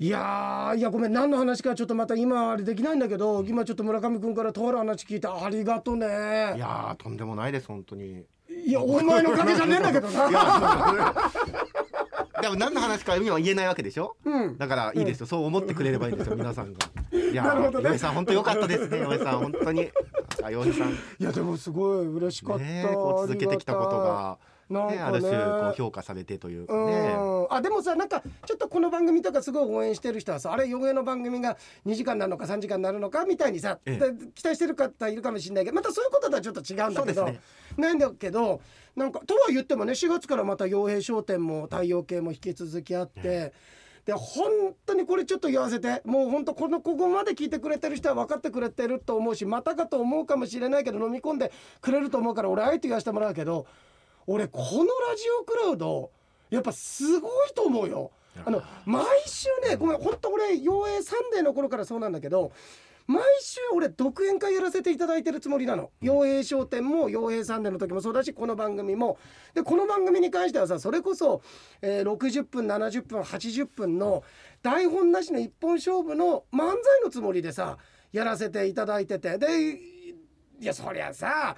いやいやごめん何の話かちょっとまた今あれできないんだけど今ちょっと村上君からとある話聞いてありがとね。いやとんでもないです本当に。いやお前のおかげじゃねえんだけどな。でも何の話か今は言えないわけでしょ、うん、だからいいですよ、うん、そう思ってくれればいいんですよ皆さんが。いやなるほど、ね、岩さん本当良かったですね岩さん。本当に。あ岩さん。いやでもすごい嬉しかった、ね、こう続けてきたことがなんかね、ある種こう評価されてというかね。あでもさなんかちょっとこの番組とかすごい応援してる人はさあれ予言の番組が2時間なのか3時間になるのかみたいにさ、ええ、期待してる方いるかもしれないけどまたそういうこととはちょっと違うんだけど、ね、なんだけどなんかとは言ってもね4月からまた傭兵商店も太陽系も引き続きあって。えで本当にこれちょっと言わせてもう本当このここまで聞いてくれてる人は分かってくれてると思うしまたかと思うかもしれないけど飲み込んでくれると思うから俺あえて言わせてもらうけど俺このラジオクラウドやっぱすごいと思うよ。あの毎週ねごめん本当俺陽平サンデーの頃からそうなんだけど毎週俺独演会やらせていただいてるつもりなの。陽平商店も陽平サンデーの時もそうだしこの番組も。でこの番組に関してはさそれこそ、えー、60分70分80分の台本なしの一本勝負の漫才のつもりでさやらせていただいてて。でいやそりゃさ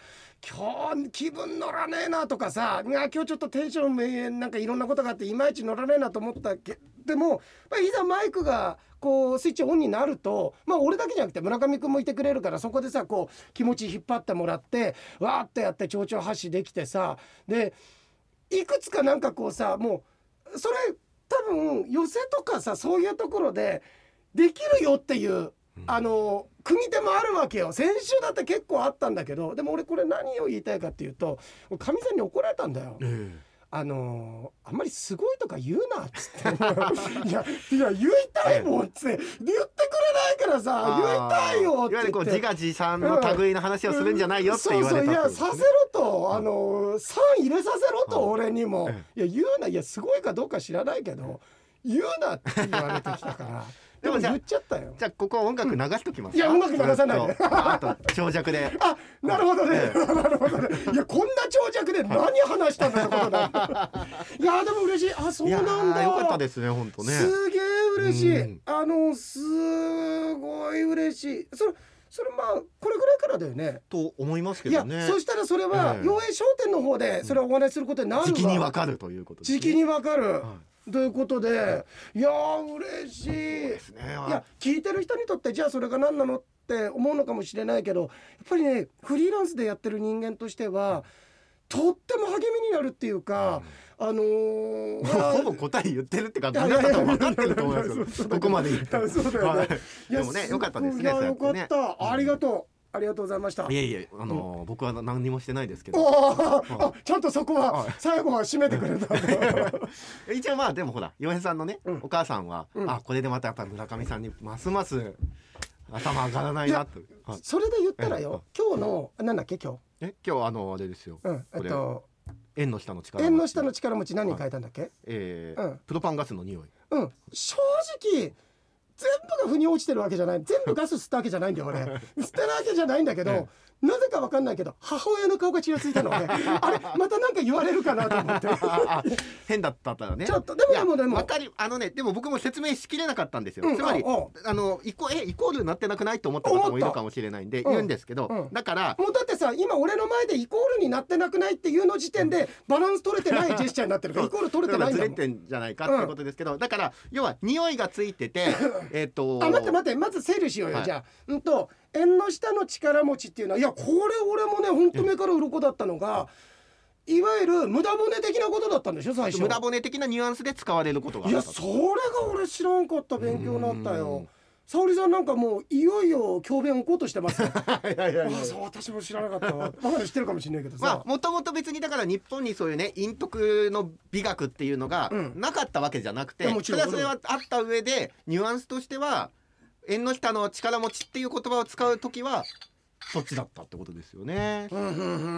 今日気分乗らねえなとかさ今日ちょっとテンションなんかいろんなことがあっていまいち乗らねえなと思ったけでも、いざマイクがこうスイッチオンになるとまあ俺だけじゃなくて村上君もいてくれるからそこでさこう気持ち引っ張ってもらってわーってやって蝶々発しできてさでいくつかなんかこうさもうそれ多分寄せとかさそういうところでできるよっていうあの組手もあるわけよ。先週だって結構あったんだけどでも俺これ何を言いたいかっていうとかみさんに怒られたんだよ。えーあのー、あんまりすごいとか言うなっつって。いやいや言いたいもんっつって。言ってくれないからさ言いたいよっていわゆるこう自画自賛の類の話をするんじゃないよって言われた、うん、そうそう。いやさせろと。あのー、3入れさせろと俺にも。いや言うな。いやすごいかどうか知らないけど言うなって言われてきたから。でも言っちゃったよ。じゃあここ音楽流しときます、いや音楽流さないで。あと長尺で。あなるほどね、なるほどね。いやこんな長尺で何話したんだよことだ。いやでも嬉しい。あそうなんだ。よかったですね本当ね。すげえ嬉しい、あのすごい嬉しい。それそれまあこれぐらいからだよね。と思いますけどね。そしたらそれは、えー、陽商店の方でそれをお話しすることになるわ。時期にわかるということです、ね。時期にわかる。はいということで、い。や嬉しい。ですねい。や聞いてる人にとってじゃあそれが何なのって思うのかもしれないけどやっぱりねフリーランスでやってる人間としては、とっても励みになるっていうか、うん、あのー、ほぼ答え言ってるってか、皆さん分かってると思います。よ。ここまで言ったそうだよね。でもね、良かったですね。よかった、ありがとう。ありがとうございました。いえいえ、あのーうん、僕は何にもしてないですけど。あ、ちゃんとそこは最後は締めてくれた。一応まあでもほら、洋平さんのね、うん、お母さんは、うん、あこれでまたやっぱ村上さんにますます頭上がらないなと。それで言ったらよ、今日のなんだっけ今日？え、今日あのあれですよ。うん、えっと。縁の下の力縁の下の力持ち何書いたんだっけ、はい、えー、うん、プロパンガスの匂いうん正直全部が腑に落ちてるわけじゃない。全部ガス吸ったわけじゃないんだよ俺。吸ってるわけじゃないんだけど、なぜかわかんないけど母親の顔がちらついたのね あれまたなんか言われるかなと思って。変だったらね。ちょっとでもでもでも。かりあのねでも僕も説明しきれなかったんですよ、うん、つまりあのイコえイコールになってなくないと思った方もいるかもしれないんで言うんですけど、うんうん、だからもうだってさ今俺の前でイコールになってなくないっていうの時点でバランス取れてないジェスチャーになってるから イコール取れてないんだもん。ずれてんじゃないかってことですけど、だから要は匂いがついててえっとあ待って待ってまず整理しようよ、はい、じゃあ。うんと縁の下の力持ちっていうのはいやこれ俺もね本当目から鱗だったのが。いわゆる無駄骨的なことだったんでしょ最初無駄骨的なニュアンスで使われることがいやそれが俺知らんかった勉強になったよ。沙織さんなんかもういよいよ教鞭を置こうとしてます いやいやいやそう私も知らなかったわ。まだ知ってるかもしれないけどさ。まあもともと別にだから日本にそういうね陰徳の美学っていうのがなかったわけじゃなくて、うん、それはそれはあった上でニュアンスとしては縁の下の力持ちっていう言葉を使う時はそっちだったってことですよね。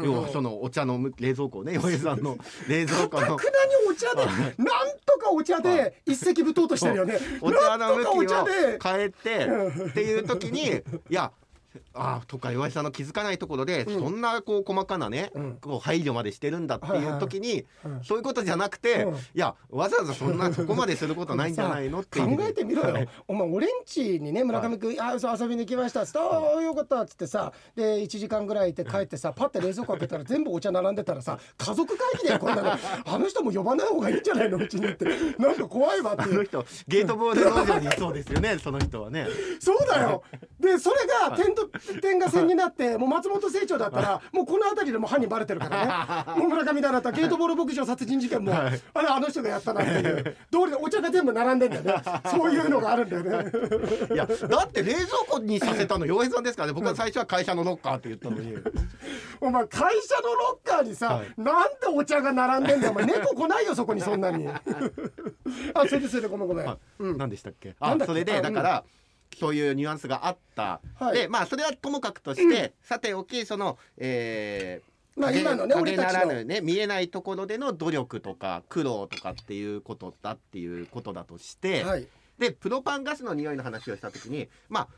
要はそのお茶の冷蔵庫ね、洋平さんの 冷蔵庫の。くなにお茶で、なんとかお茶で一石舞踏としてるよね。お茶の向きを変えてっていう時に、いや ああとか岩井さんの気づかないところで、そんなこう細かなね、こう配慮までしてるんだっていう時に、そういうことじゃなくて、いやわざわざそんなそこまですることないんじゃないの って考えてみろよ、お前俺んちにね村上君、あそう遊びに行きました。っつって「ああよかった」っつってさで1時間ぐらいいて帰ってさパッて冷蔵庫開けたら全部お茶並んでたらさ家族会議でこんなの。あの人も呼ばない方がいいんじゃないの？うちにって。なんか怖いわっていう。あの人ゲートボール農場にそうですよねその人はね。そうだよ。でそれが点と点が線になってもう松本清張だったらもうこの辺りでも犯人バレてるからね。もう村上だなったゲートボール牧場殺人事件も、はい、あれあの人がやったなっていう通りでお茶が全部並んでんだよね。そういうのがあるんだよね。いやだって冷蔵庫にさせたの洋平さんですからね。僕は最初は会社のロッカーって言ったのに。お前会社のロッカーにさ、はい、なんでお茶が並んでんだよ。お前猫来ないよそこにそんなに。あそれでそれでごめんごめん、うん、何でしたっけ？あそれでだから、そういうニュアンスがあった、はい、でまあそれはともかくとして、うん、さておきそのえー、まあ今のね影ならぬね見えないところでの努力とか苦労とかっていうことだっていうことだとして、はい、でプロパンガスの匂いの話をした時にまあ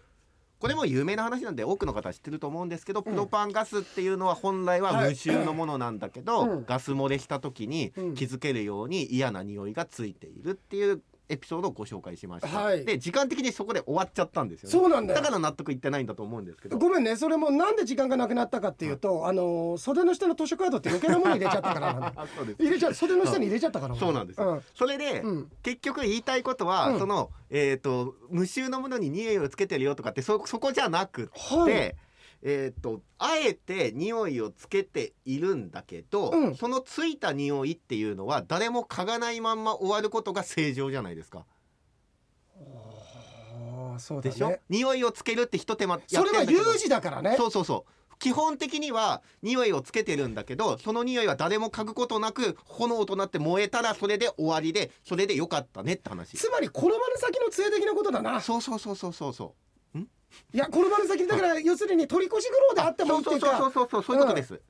これも有名な話なんで多くの方は知ってると思うんですけど、うん、プロパンガスっていうのは本来は無臭のものなんだけど、はい、ガス漏れした時に気づけるように嫌な匂いがついているっていうエピソードをご紹介しました、はい、で時間的にそこで終わっちゃったんですよ、ね、そうなんだだから納得いってないんだと思うんですけど。ごめんねそれもなんで時間がなくなったかっていうと、はい、あの袖の下の図書カードって余計なもの入れちゃったから 入れちゃ袖の下に入れちゃったから。そうなんです、うん、それで、うん、結局言いたいことは、うん、そのえっ、ー、と無臭のものに匂いをつけてるよとかってそそこじゃなくって、はいえーと、あえて匂いをつけているんだけど、うん、そのついた匂いっていうのは誰も嗅がないまんま終わることが正常じゃないですか。そうでしょ？匂いをつけるって一手間それは有事だからね。そうそうそう。基本的には匂いをつけてるんだけどその匂いは誰も嗅ぐことなく炎となって燃えたらそれで終わりでそれでよかったねって話。つまり転ばぬ先の杖的なことだな。そうそうそうそうそうそういや転ばぬ先だから要するに取り越し苦労であってもっていうか。そうそうそうそうそういうことです、うん。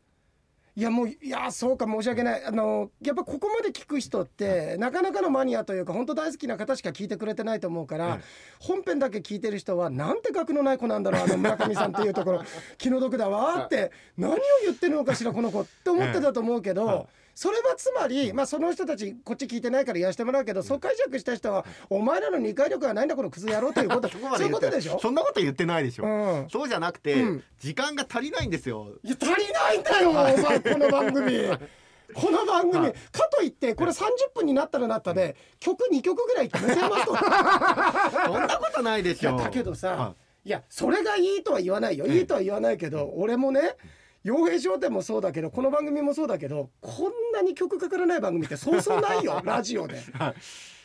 いやもういやそうか申し訳ない。あのやっぱここまで聞く人ってなかなかのマニアというか本当大好きな方しか聞いてくれてないと思うから、本編だけ聞いてる人はなんて額のない子なんだろうあの村上さんっていうところ気の毒だわって何を言ってるのかしらこの子って思ってたと思うけど。それはつまり、まあ、その人たちこっち聞いてないから言わせてもらうけど、そう解釈した人はお前らの理解力がないんだこのクズ野郎ということそういうことでしょ？そんなこと言ってないでしょ、うん、そうじゃなくて、うん、時間が足りないんですよ。いや足りないんだよお前この番組。この番組、かといってこれ30分になったらなったで、曲2曲ぐらいますと。そんなことないでしょ。だけどさ、い。やそれがいいとは言わないよ。いいとは言わないけど、俺もね洋平商店もそうだけどこの番組もそうだけどこんなに曲かからない番組ってそうそうないよ ラジオで。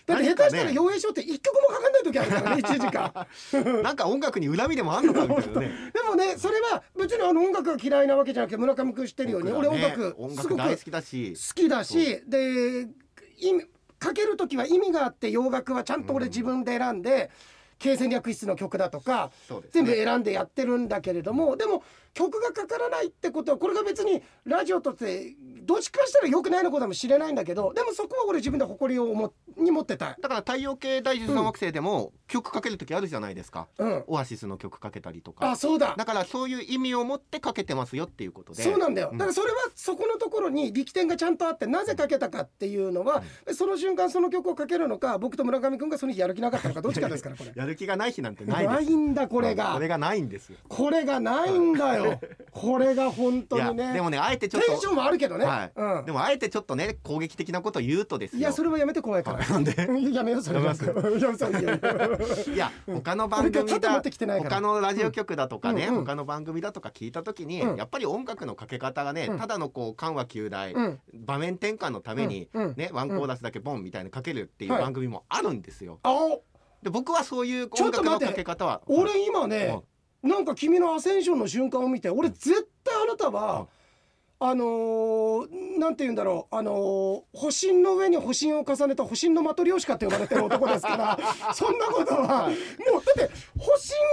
だって下手したら洋平賞って一曲もかかんない時あるからね 1時間。なんか音楽に恨みでもあんのかみたいなね。でもねそれは別にあの音楽が嫌いなわけじゃなくて村上君知ってるように、ね、俺音楽すごく大好きだし。好きだしでかける時は意味があって洋楽はちゃんと俺自分で選んで、経戦略室の曲だとか、ね、全部選んでやってるんだけれどもでも曲がかからないってことはこれが別にラジオとってどっちかしたらよくないのかもしれないんだけどでもそこは俺自分で誇りをもに持ってただから太陽系第13惑星でも曲かける時あるじゃないですか、うん、オアシスの曲かけたりとか。あそうだ。だからそういう意味を持ってかけてますよっていうことで。そうなんだよ、だからそれはそこのところに力点がちゃんとあってなぜかけたかっていうのは、うん、その瞬間その曲をかけるのか僕と村上君がその日やる気なかったのかどっちかですからこれ。やる気がない日なんてないないんだこれが、これがないんですこれがないんだよ。これが本当にね。でもねあえてちょっと。テンションもあるけどね、はいうん、でもあえてちょっとね攻撃的なことを言うとですいやそれはやめて怖いから。なんで？やめようそれは いや他の番組だ他のラジオ局だとかね、うん、他の番組だとか聞いた時に、うん、やっぱり音楽のかけ方がね、うん、ただのこう緩和球大、場面転換のために、ねワンコーラスだけボンみたいにかけるっていう番組もあるんですよ。はい、で僕はそういう音楽のかけ方は俺今ね、なんか君のアセンションの瞬間を見て俺絶対あなたは、あのー、なんて言うんだろう、あのー、保身の上に保身を重ねた保身のマトリョーシカって呼ばれてる男ですから そんなことは、もうだって保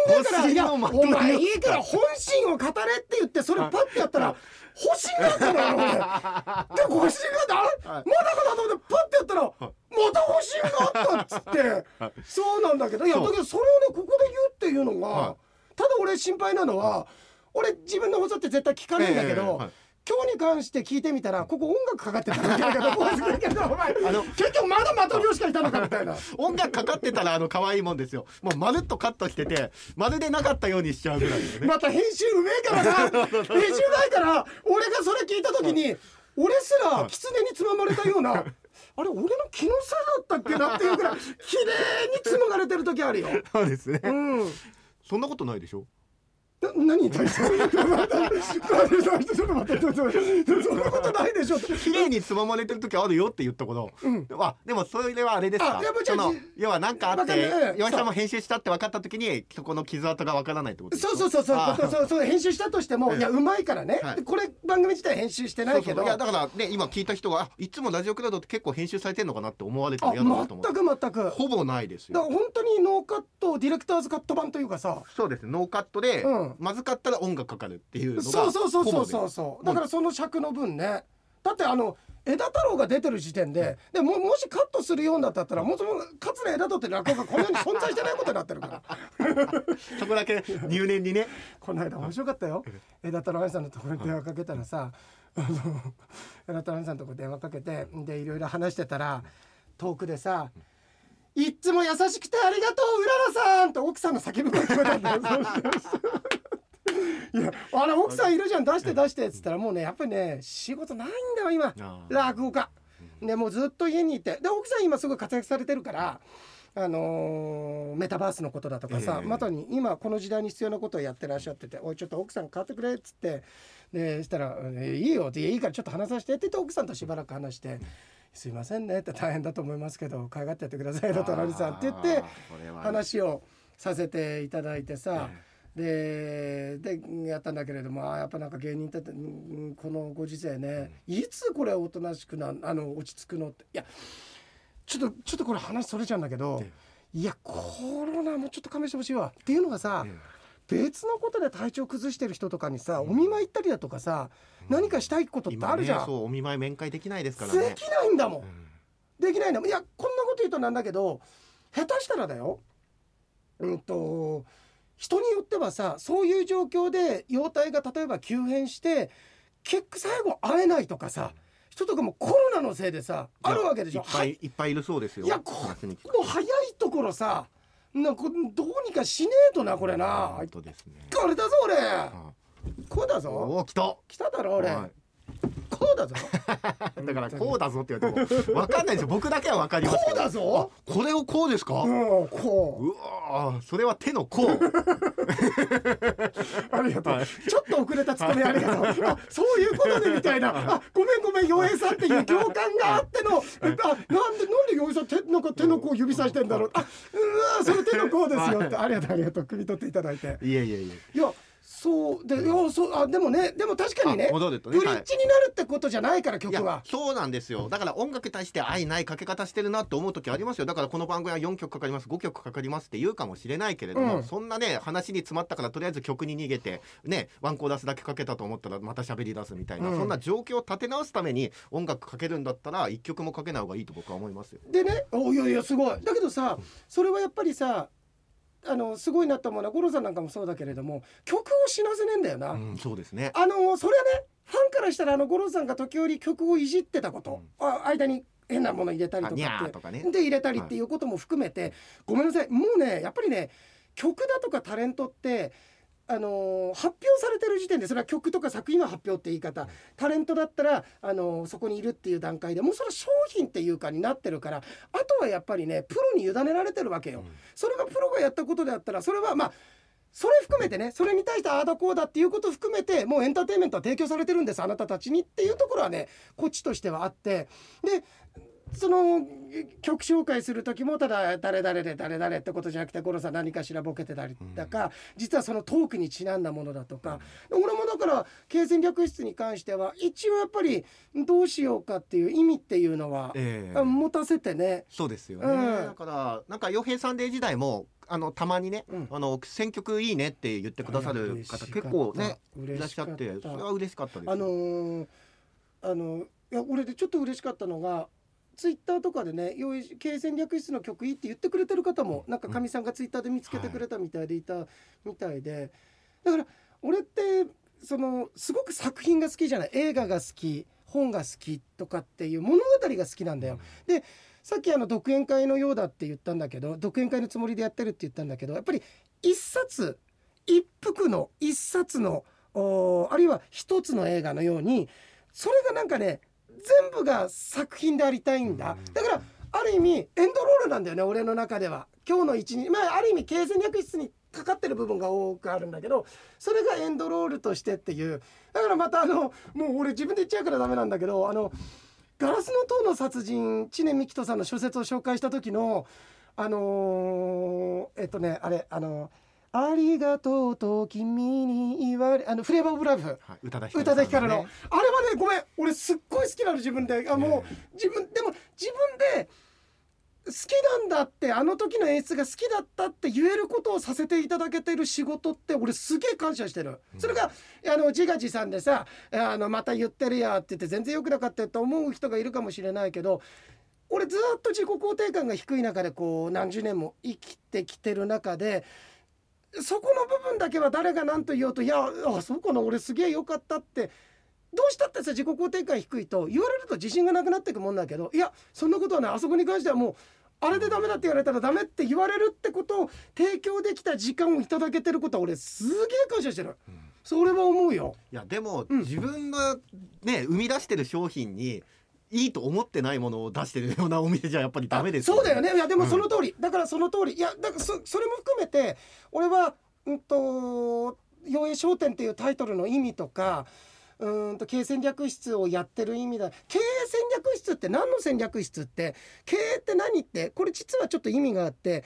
身だからいやお前いいから本心を語れって言ってそれパッてやったら。保身なんだよ俺で保身がだ、まだかなと思ってパッてやったらまた保身があったっつって。そうなんだけどいやだけどそれをねここで言うっていうのが。ただ俺心配なのは俺自分の放送って絶対聞かないんだけど、えーはい今日に関して聞いてみたらここ音楽かかってたみたいなところするけど お前あの結局まだマトリョーシカいたのかみたいな。音楽かかってたらあの可愛いもんですよ。もうまるっとカットしててまるでなかったようにしちゃうぐらいね。また編集うめえからな。編集ないから俺がそれ聞いた時に俺すら狐につままれたような あれ俺の気のせいだったっけなっていうぐらい綺麗に紡がれてる時あるよ。そうですね、うん、そんなことないでしょ？何に対してちょっと待ってそんなことないでしょ綺麗につままれてる時あるよって言ったこと、うん、あでもそれはあれですかその要は何かあって岩井さんも編集したって分かった時にそこの傷跡が分からないってことそうそうそうそうそうそう編集したとしてもいやうまいからね、はい、これ番組自体編集してないけどいやだからね今聞いた人がいつもラジオクラウドって結構編集されてるのかなって思われてる嫌だなと思って全く全くほぼないですよだから本当にノーカットディレクターズカット版というかさそうですノーカットで、うんまずかったら音楽かかるっていうのがそうそうそうそうそう。そうだからその尺の分ね。だってあの枝太郎が出てる時点ででももしカットするようだったらもうその桂枝太郎って落語がこの世に存在してないことになってるから。そこだけ入念にね。この間面白かったよ。枝太郎愛さんのところに電話かけたらさ枝 太郎愛さんのところ電話かけてでいろいろ話してたら遠くでさいっつも優しくてありがとううららさんと奥さんの叫ぶ声聞こえたんだよ いやあれ奥さんいるじゃん出して出してっつったらもうねやっぱりね仕事ないんだよ今。落語家。でもうずっと家にいて。で奥さん今すごい活躍されてるからあのー、メタバースのことだとかさ、えー、まさに今この時代に必要なことをやってらっしゃってて「おいちょっと奥さん変わってくれ」っつってでしたら「えー、いいよ」って「いいからちょっと話させて」って言って奥さんとしばらく話して。すいませんねって大変だと思いますけど可愛がってやってくださいよ隣さんって言って話をさせていただいてさ、ででやったんだけれどもあやっぱなんか芸人ってこのご時世ね、いつこれおとなしくなあの落ち着くのっていやちょっとちょっとこれ話それちゃうんだけど、いやコロナもちょっと勘弁してほしいわ。っていうのがさ、別のことで体調崩してる人とかにさ、お見舞い行ったりだとかさ、何かしたいことってあるじゃん、ね、そうお見舞い面会できないですからね。できないんだもん、できないんだもんいやこんなこと言うとなんだけど下手したらだよ。うんと人によってはさそういう状況で容体が例えば急変して結局最後会えないとかさ人とかもコロナのせいでさあるわけでしょ。いっぱいいっぱいいるそうですよ。いやこもう早いところさなんかどうにかしねえとなこれな、ね、これだぞ俺。こうだぞ。お来た。来ただろ俺、はいこうだぞ。だからこうだぞって言われても分かんないですよ。僕だけは分かりますこうだぞ。これをこうですか？うんこう。うわそれは手のこう ありがとう、はい、ちょっと遅れたツッコミありがとう。あそういうことでみたいな。あごめんごめん洋平さんっていう共感があってのあなんでなんで洋平さん手なんか手の甲指さしてんだろうあうわその手の甲ですよってありがとうありがとう首取っていただいていやいやいやいやそう。で、うん、そうあでもねでも確かにねブリッジになるってことじゃないから曲は。そうなんですよ。だから音楽に対して愛ないかけ方してるなと思う時ありますよ。だからこの番組は4曲かかります5曲かかりますって言うかもしれないけれども、うん、そんなね話に詰まったからとりあえず曲に逃げてねワンコーラスだけかけたと思ったらまた喋り出すみたいな、うん、そんな状況を立て直すために音楽かけるんだったら1曲もかけない方がいいと僕は思いますよ。でねおいやいやすごい。だけどさそれはやっぱりさあのすごいなと思うのは五郎さんなんかもそうだけれども曲を死なせねえんだよな、うん、そうですね。あのそれはねファンからしたらあの五郎さんが時折曲をいじってたこと、うん、あ間に変なもの入れたりとかって、ね、で入れたりってい。うことも含めて、はい、ごめんなさいもうねやっぱりね曲だとかタレントってあのー、発表されてる時点でそれは曲とか作品の発表って言い方、タレントだったら、あのー、そこにいるっていう段階でもうそれは商品っていうかになってるから。あとはやっぱりねプロに委ねられてるわけよ。うん、それがプロがやったことであったらそれはまあそれ含めてねそれに対してああだこうだっていうことを含めてもうエンターテインメントは提供されてるんですあなたたちにっていうところはねこっちとしてはあって。でその曲紹介する時もただ誰々で誰々ってことじゃなくて五郎さん何かしらボケてたりだか、うん、実はそのトークにちなんだものだとか、うん、俺もだから経線略室に関しては一応やっぱりどうしようかっていう意味っていうのは、えー、持たせてね。そうですよね、うん、だからなんか洋平サンデー時代もあのたまにね、うん、あの選曲いいねって言ってくださる方結構ねいらっしゃってそれは嬉しかったです。あのー、あのいや俺でちょっと嬉しかったのがツイッターとかでね経営戦略室の曲いいって言ってくれてる方もなんかかみさんがツイッターで見つけてくれたみたいでいたみたいで、だから俺ってそのすごく作品が好きじゃない。映画が好き本が好きとかっていう物語が好きなんだよ。でさっきあの独演会のようだって言ったんだけど独演会のつもりでやってるって言ったんだけどやっぱり一冊一服の一冊のあるいは一つの映画のようにそれがなんかね全部が作品でありたいんだ。だからある意味エンドロールなんだよね俺の中では。今日の一日まあある意味経営戦略室にかかってる部分が多くあるんだけどそれがエンドロールとしてっていう。だからまたあのもう俺自分で言っちゃうからダメなんだけどあの「ガラスの塔の殺人」知念幹人さんの小説を紹介した時のあのー、えっとねあれあのありがとうと君に言われあのフレーバーオブラブ、はい、宇多田ヒカル、ね、の。あれはねごめん俺すっごい好きなの自分であもう自分でも自分で好きなんだってあの時の演出が好きだったって言えることをさせていただけてる仕事って俺すげえ感謝してる、それがあの自画自賛でさあのまた言ってるやって言って全然よくなかったと思う人がいるかもしれないけど俺ずっと自己肯定感が低い中でこう何十年も生きてきてる中でそこの部分だけは誰が何と言おうといやあそうかな俺すげえよかったってどうしたってさ自己肯定感低いと言われると自信がなくなっていくもんだけどいやそんなことはねあそこに関してはもうあれでダメだって言われたらダメって言われるってことを提供できた時間をいただけてることは俺すげえ感謝してる、うん、それは思うよ。いやでも、うん、自分がね生み出してる商品にいいと思ってないものを出してるようなお店じゃやっぱりダメです、ね、そうだよね。いやでもその通り、うん、だからその通り。いやだからそそれも含めて俺はうんと「陽影商店」っていうタイトルの意味とか、うんと経営戦略室をやってる意味だ。経営戦略室って何の戦略室って？経営って何って？これ実はちょっと意味があって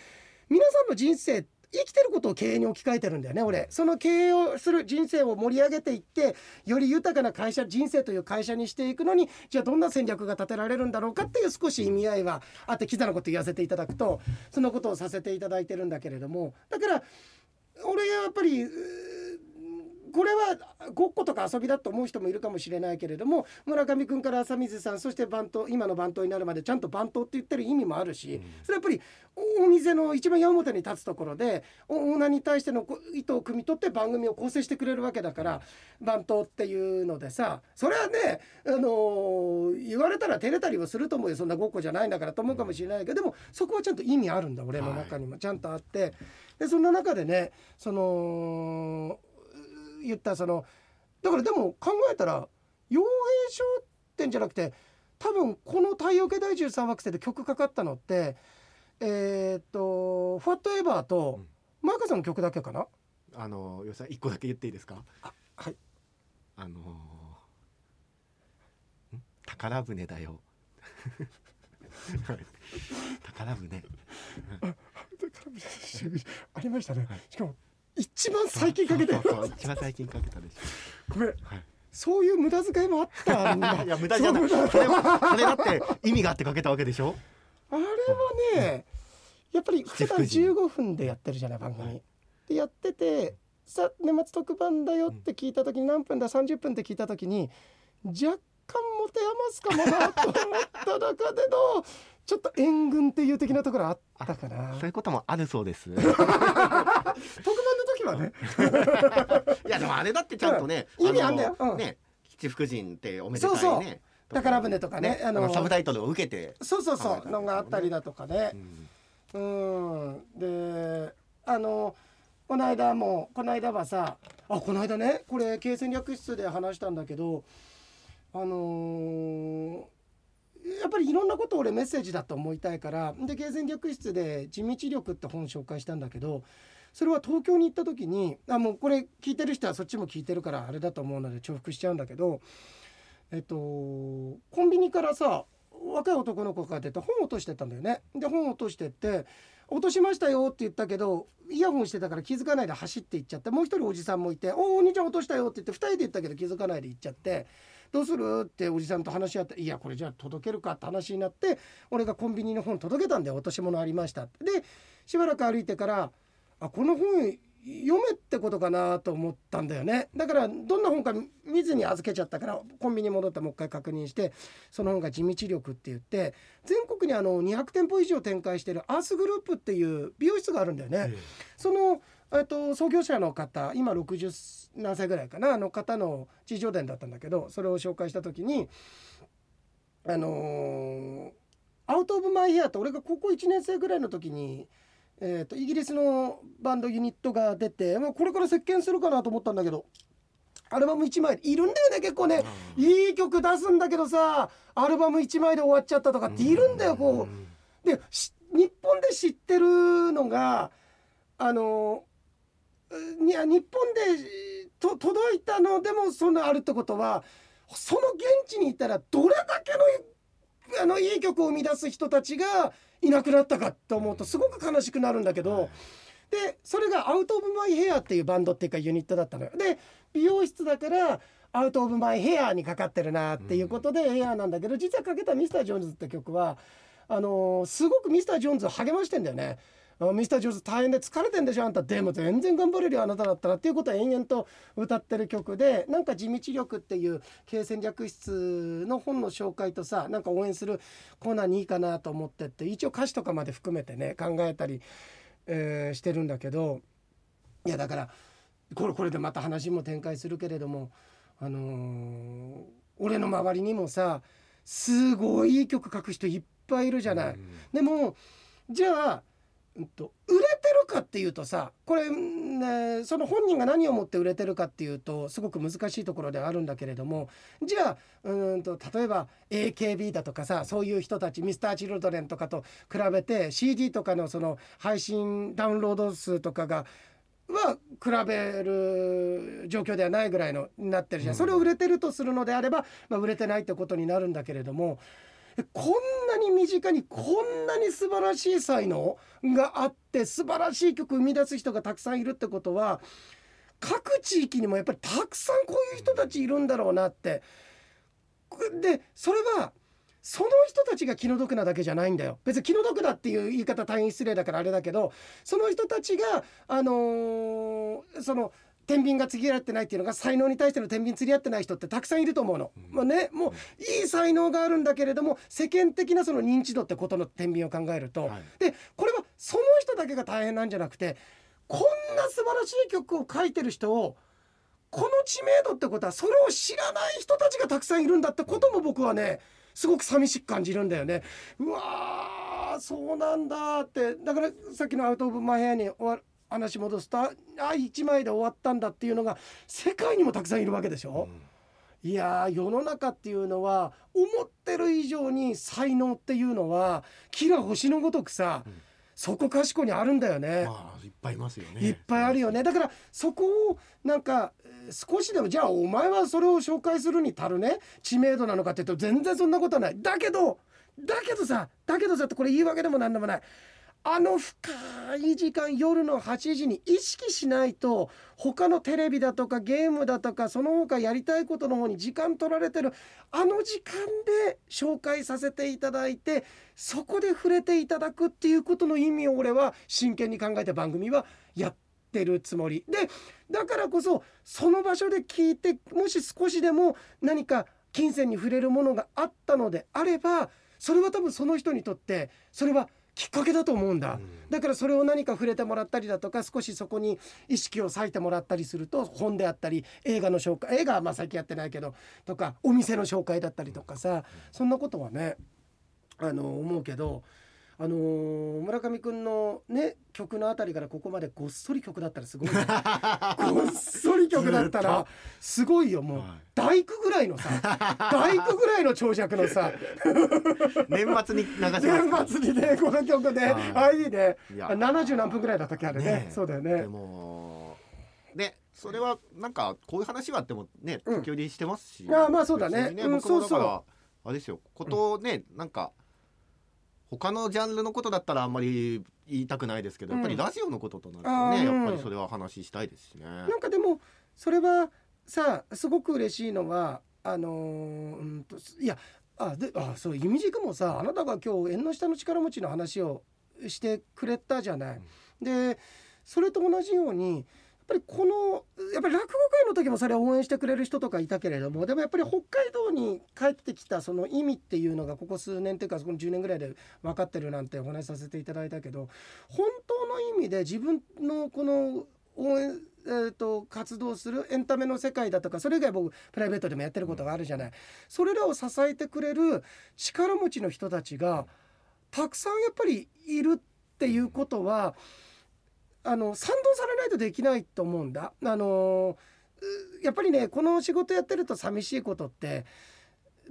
皆さんの人生生きてることを経営に置き換えてるんだよね俺。その経営をする人生を盛り上げていってより豊かな会社人生という会社にしていくのにじゃあどんな戦略が立てられるんだろうかっていう少し意味合いはあってキザなこと言わせていただくとそのことをさせていただいてるんだけれども。だから俺やっぱりこれはごっことか遊びだと思う人もいるかもしれないけれども村上君から浅水さんそして番頭今の番頭になるまでちゃんと番頭って言ってる意味もあるし、それはやっぱりお店の一番矢面に立つところでオーナーに対しての意図を汲み取って番組を構成してくれるわけだから番頭っていうのでさそれはね、あのー、言われたら照れたりはすると思うよそんなごっこじゃないんだからと思うかもしれないけどでもそこはちゃんと意味あるんだ俺の中にも。ちゃんとあって。でそんな中でねその言ったそのだからでも考えたら傭兵商店じゃなくて多分この「太陽系第13惑星」で曲かかったのってえっ、と「ファットエバー」とマーカさんの曲だけかな、あのよさ一個だけ言っていいですか？はい。あのー、宝船だよ。宝船。ありましたね、しかも一番最近かけて一番最近かけたでしょ。ごめん、はい、そういう無駄遣いもあったんだ。い や無駄じゃない。それはそれだって意味があってかけたわけでしょ。あれはね、やっぱり普段15分でやってるじゃない番組、はい、でやっててさ年末特番だよって聞いた時に何分だ30分って聞いた時に若干持て余すかもなと思った中での ちょっと援軍っていう的なところあったかな。そういうこともあるそうです。特番の時はね。いやでもあれだってちゃんとね、意味あんだよ、うん、ね七福神っておめでたいね。そうそう。宝船とかね、ね、あのサブタイトルを受けてそうそうそう。のがあったりだとかね。うん、うん。であのこの間もこの間はさあこの間ねこれ経営戦略室で話したんだけどあのーやっぱりいろんなことを俺メッセージだと思いたいからで経戦略室で「地道力」って本紹介したんだけどそれは東京に行った時にあもうこれ聞いてる人はそっちも聞いてるからあれだと思うので重複しちゃうんだけどえっとコンビニからさ若い男の子が出て本落としてたんだよね。で本落としてって落としましたよって言ったけどイヤホンしてたから気づかないで走って行っちゃってもう一人おじさんもいて「おお兄ちゃん落としたよ」って言って2人で言ったけど気づかないで行っちゃってどうする？っておじさんと話し合っていやこれじゃあ届けるかって話になって俺がコンビニの本届けたんで落とし物ありましたでしばらく歩いてからあこの本読めってことかなと思ったんだよね。だからどんな本か見ずに預けちゃったからコンビニ戻ってもう一回確認してその本が「地道力」って言って全国にあの200店舗以上展開してるアースグループっていう美容室があるんだよね。そのえっと、創業者の方今60何歳ぐらいかなあの方の地上伝だったんだけどそれを紹介した時にあのー、アウト・オブ・マイ・ヘアって俺が高校1年生ぐらいの時にえーと、イギリスのバンドユニットが出て、まあ、これから席巻するかなと思ったんだけどアルバム1枚いるんだよね結構ね、いい曲出すんだけどさアルバム1枚で終わっちゃったとかっているんだよこう。で日本で知ってるのがあのいや日本でと届いたのでもそんなあるってことはその現地にいたらどれだけのあのいい曲を生み出す人たちがいなくなったかと思うとすごく悲しくなるんだけど、でそれがアウト・オブ・マイ・ヘアっていうバンドっていうかユニットだったのよ。で美容室だからアウト・オブ・マイ・ヘアにかかってるなっていうことでヘアなんだけど実はかけた「ミスター・ジョーンズ」って曲はあのー、すごくミスター・ジョーンズを励ましてんだよね。ミスター・ジョーンズ大変で疲れてんでしょあんたでも全然頑張れるよあなただったらっていうことを延々と歌ってる曲でなんか地道力っていう経営戦略室の本の紹介とさなんか応援するコーナーにいいかなと思ってって一応歌詞とかまで含めてね考えたり、えー、してるんだけどいやだからこれこれでまた話も展開するけれどもあのー、俺の周りにもさすごいいい曲書く人いっぱいいるじゃない。でもじゃあうんと、売れてるかっていうとさこれ、ね、その本人が何をもって売れてるかっていうとすごく難しいところではあるんだけれどもじゃあうんと例えば AKB だとかさそういう人たち Mr.Children とかと比べて CD とかのその配信ダウンロード数とかがは比べる状況ではないぐらいのになってるじゃん、それを売れてるとするのであれば、まあ、売れてないってことになるんだけれどもこんなに身近にこんなに素晴らしい才能があって素晴らしい曲を生み出す人がたくさんいるってことは各地域にもやっぱりたくさんこういう人たちいるんだろうなって。でそれはその人たちが気の毒なだけじゃないんだよ別に気の毒だっていう言い方大変失礼だからあれだけどその人たちがあのー、その天秤が釣り合ってないっていうのが才能に対しての天秤釣り合ってない人ってたくさんいると思うの。うん、まあね、もういい才能があるんだけれども世間的なその認知度ってことの天秤を考えると、はい、でこれはその人だけが大変なんじゃなくてこんな素晴らしい曲を書いてる人をこの知名度ってことはそれを知らない人たちがたくさんいるんだってことも僕はねすごく寂しく感じるんだよね。うわーそうなんだって。だからさっきの「アウト・オブ・マイ・ヘア」に終わ話戻すとあ1枚で終わったんだっていうのが世界にもたくさんいるわけでしょ？うん、いや世の中っていうのは思ってる以上に才能っていうのは木が星のごとくさ、うん、そこかしこにあるんだよね、まあ、いっぱいいますよね。いっぱいあるよね。だからそこをなんか少しでもじゃあお前はそれを紹介するに足るね？知名度なのかっていうと全然そんなことはない。だけどだけどさだけどさってこれ言い訳でも何でもないあの深い時間夜の8時に意識しないと他のテレビだとかゲームだとかその他やりたいことの方に時間取られてる。あの時間で紹介させていただいてそこで触れていただくっていうことの意味を俺は真剣に考えて番組はやってるつもり。でだからこそその場所で聞いてもし少しでも何か金銭に触れるものがあったのであればそれは多分その人にとってそれはきっかけだと思うんだ、うん、だからそれを何か触れてもらったりだとか少しそこに意識を割いてもらったりすると本であったり映画の紹介映画はまあ最近やってないけどとかお店の紹介だったりとかさそんなことはねあの思うけど。あのー、村上くんのね曲のあたりからここまでごっそり曲だったらすごい、ね、ごっそり曲だったらすごいよもう、大工ぐらいのさ大工ぐらいの長尺のさ。年末に年末にねこの曲で、あいいね70何分ぐらいだったっけあれね、ね、そうだよね。でもねそれはなんかこういう話はあってもね時折してますし、うん、あまあそうだね。ね、僕もだから、あれですよ。ことをね、うん、なんか他のジャンルのことだったらあんまり言いたくないですけど、やっぱりラジオのこととなるとね、やっぱりそれは話したいですしね。なんかでもそれはさすごく嬉しいのはあのうんといやあであそう弓軸もさあなたが今日縁の下の力持ちの話をしてくれたじゃない。うん、でそれと同じようにぱりこのやっぱり落語会の時もそれを応援してくれる人とかいたけれどもでもやっぱり北海道に帰ってきたその意味っていうのがここ数年というかそこの10年ぐらいで分かってるなんてお話しさせていただいたけど本当の意味で自分のこの応援えーと、活動するエンタメの世界だとかそれ以外僕プライベートでもやってることがあるじゃない。それらを支えてくれる力持ちの人たちがたくさんやっぱりいるっていうことはあの賛同されないとできないと思うんだ。あのやっぱりねこの仕事やってると寂しいことって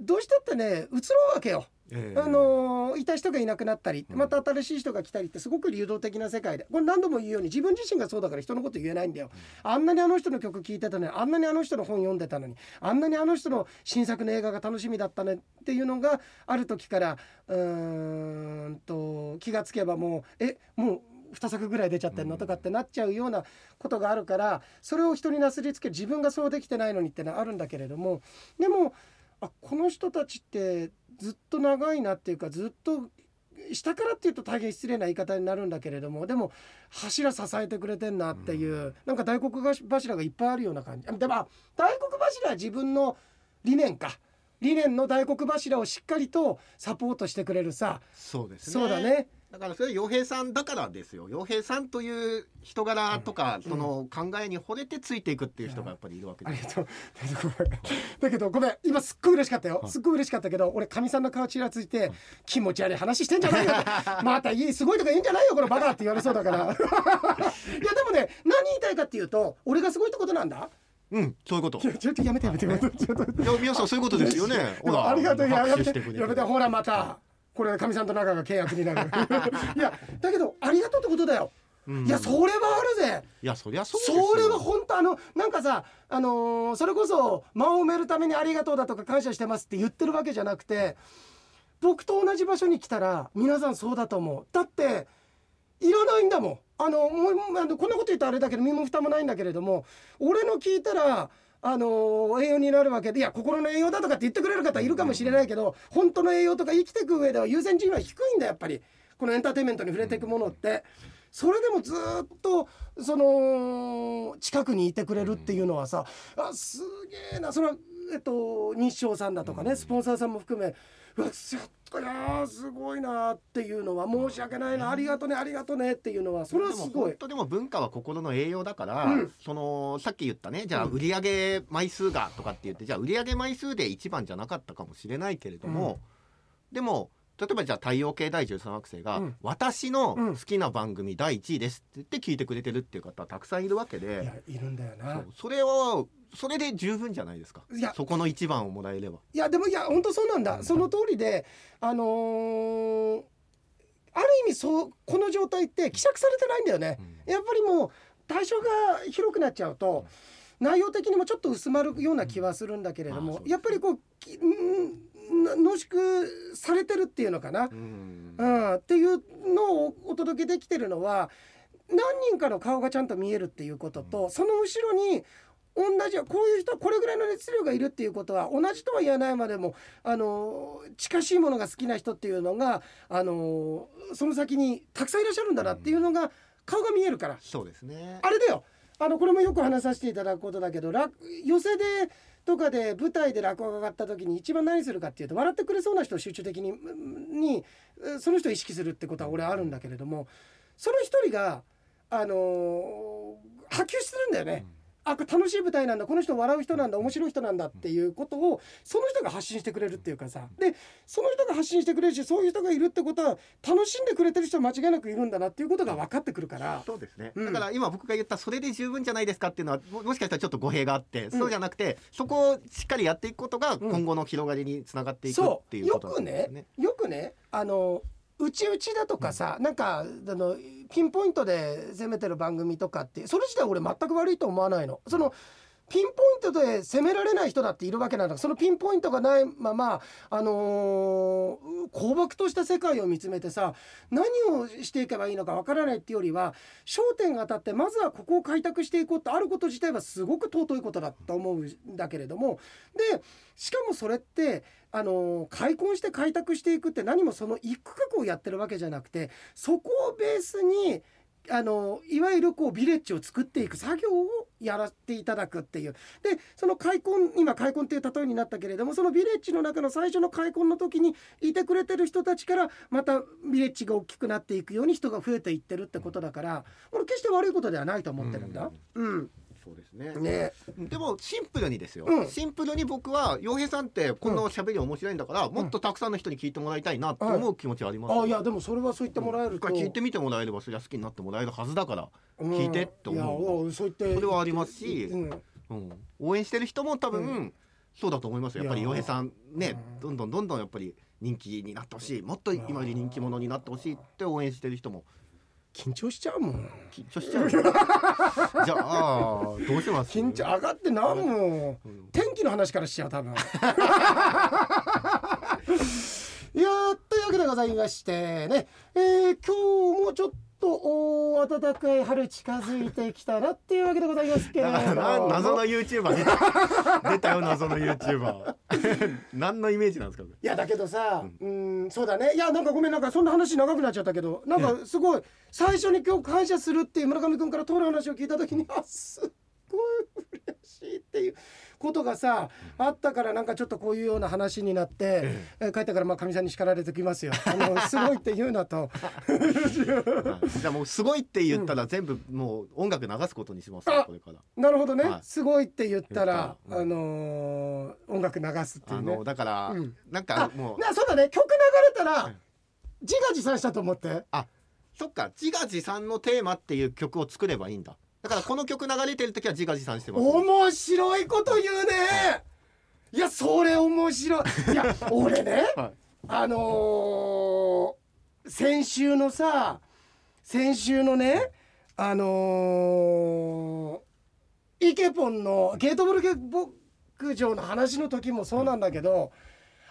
どうしたってね移ろうわけよ。えー、あのいた人がいなくなったりまた新しい人が来たりってすごく流動的な世界でこれ何度も言うように自分自身がそうだから人のこと言えないんだよあんなにあの人の曲聴いてたのにあんなにあの人の本読んでたのにあんなにあの人の新作の映画が楽しみだったねっていうのがある時からうーんと気がつけばもうえもう2作ぐらい出ちゃってんのとかってなっちゃうようなことがあるからそれを人になすりつけ自分がそうできてないのにってのはあるんだけれどもでもあこの人たちってずっと長いなっていうかずっと下からっていうと大変失礼な言い方になるんだけれどもでも柱支えてくれてんなっていう、うん、なんか大黒柱がいっぱいあるような感じ。でも大黒柱は自分の理念か。理念の大黒柱をしっかりとサポートしてくれるさ。そうですね。そうだねだからそれ洋平さんだからですよ。洋平さんという人柄とか、その考えに惚れてついていくっていう人がやっぱりいるわけです、ありがとう。だけどごめん。今すっごい嬉しかったよ。すっごい嬉しかったけど俺かみさんの顔ちらついて気持ち悪い話してんじゃないよ。またいいすごいとか言うんじゃないよこのバカって言われそうだから。いやでもね何言いたいかっていうと俺がすごいってことなんだ。うん、そういうこと。ちょっとやめてやめて。いや、皆さんそういうことですよね。ほら、ありがとう。やめて、やめて、ほら、また。これかみさんと仲が契約になる。いやだけどありがとうってことだよ、うん、いやそれはあるぜ。いやそりゃそうそれは本当あのなんかさあのー、それこそ間を埋めるためにありがとうだとか感謝してますって言ってるわけじゃなくて僕と同じ場所に来たら皆さんそうだと思う。だっていらないんだもん。あのもうあのこんなこと言うとあれだけど身も蓋もないんだけれども俺の聞いたらあの栄養になるわけでいや心の栄養だとかって言ってくれる方いるかもしれないけど本当の栄養とか生きていく上では優先順位は低いんだやっぱりこのエンターテインメントに触れていくものって。それでもずっとその近くにいてくれるっていうのはさあすげえなそれはえっと日照さんだとかねスポンサーさんも含めうわいやすごいなっていうのは申し訳ないなありがとねありがとねっていうのはそれはすごい。でも文化は心の栄養だから、うん、そのさっき言ったねじゃあ売上枚数がとかって言ってじゃあ売上枚数で一番じゃなかったかもしれないけれども、うん、でも例えばじゃあ太陽系第13惑星が、うん、私の好きな番組第1位ですって言って聞いてくれてるっていう方はたくさんいるわけで。いやいるんだよな。それはそれで十分じゃないですか。いや。そこの一番をもらえれば。いやでもいや本当そうなんだ、うん、その通りであのー、ある意味そうこの状態って希釈されてないんだよね、うん、やっぱりもう対象が広くなっちゃうと、内容的にもちょっと薄まるような気はするんだけれども、やっぱりこう濃縮されてるっていうのかな、うん、うん、っていうのをお届けできてるのは何人かの顔がちゃんと見えるっていうことと、うん、その後ろに同じこういう人これぐらいの熱量がいるっていうことは同じとは言わないまでもあの近しいものが好きな人っていうのがあのその先にたくさんいらっしゃるんだなっていうのが顔が見えるから、うん、そうですね。あれだよ。あのこれもよく話させていただくことだけど寄せでとかで舞台で落語が上がった時に一番何するかっていうと笑ってくれそうな人を集中的ににその人を意識するってことは俺あるんだけれどもその一人があの、波及するんだよね。うんあ楽しい舞台なんだ。この人笑う人なんだ。面白い人なんだっていうことをその人が発信してくれるっていうかさ。でその人が発信してくれるしそういう人がいるってことは楽しんでくれてる人は間違いなくいるんだなっていうことが分かってくるから。そうですね、うん、だから今僕が言ったそれで十分じゃないですかっていうのはもしかしたらちょっと語弊があって、うん、そうじゃなくてそこをしっかりやっていくことが今後の広がりにつながっていくっていうことなんですね。よくね。よくね。あのうちうちだとかさ、うん、なんかあのピンポイントで攻めてる番組とかってそれ自体俺全く悪いと思わないの。そのピンポイントで攻められない人だっているわけなんだ。そのピンポイントがないまま、あのー、荒漠とした世界を見つめてさ何をしていけばいいのかわからないっていうよりは焦点が当たってまずはここを開拓していこうってあること自体はすごく尊いことだと思うんだけれどもでしかもそれってあの開墾して開拓していくって何もその一区画をやってるわけじゃなくてそこをベースにあのいわゆるこうビレッジを作っていく作業をやらせていただくっていう。でその開墾今開墾っていう例えになったけれどもそのビレッジの中の最初の開墾の時にいてくれてる人たちからまたビレッジが大きくなっていくように人が増えていってるってことだから俺決して悪いことではないと思ってるんだ。うん、うん。そうですね。ね。でもシンプルにですよ、うん。シンプルに僕は洋平さんってこの喋り面白いんだから、もっとたくさんの人に聞いてもらいたいなって思う気持ちはあります、あいやでもそれはそう言ってもらえると、聞いてみてもらえればそりゃ好きになってもらえるはずだから、うん聞いてって思う。そう言って。それはありますしうん。うん、応援してる人も多分、うん。そうだと思いますよ。やっぱり洋平さんね、うん。どんどんどんどんやっぱり人気になってほしい。もっと今より人気者になってほしいって応援してる人も。緊張しちゃうもん。緊張しちゃう じゃあどうします？緊張上がってなんもうん。天気の話からしちゃう多分。いやーというわけでございましてね、えー今日もちょっとお暖かい春近づいてきたなっていうわけでございますけれど。も謎の YouTuber 出た 出たよ謎の YouTuber 何のイメージなんですか？いやだけどさ、うん、そうだね。いやなんかごめんなんかそんな話長くなっちゃったけどなんかすごい最初に今日感謝するっていう村上君から通る話を聞いた時にあすっごい嬉しいっていうことがさあったからなんかちょっとこういうような話になって、えー帰ってからまあかみさんに叱られてきますよ。あのすごいって言うなと。はいじゃあもうすごいって言ったら全部もう音楽流すことにしますこれから。なるほどね、はい。すごいって言ったら、言った。らあのー音楽流すっていあうね。の。だから、うん。なんあかもう。なそうだね。曲流れたら、はい。自画自賛したと思って。そっか。自画自賛のテーマっていう曲を作ればいいんだだからこの曲流れてる時は自画自賛してます。面白いこと言うね。い。やそれ面白い。いや 俺ねはい。あのー先週のさ先週のねあのーイケポンのゲートボール牧場の話の時もそうなんだけど、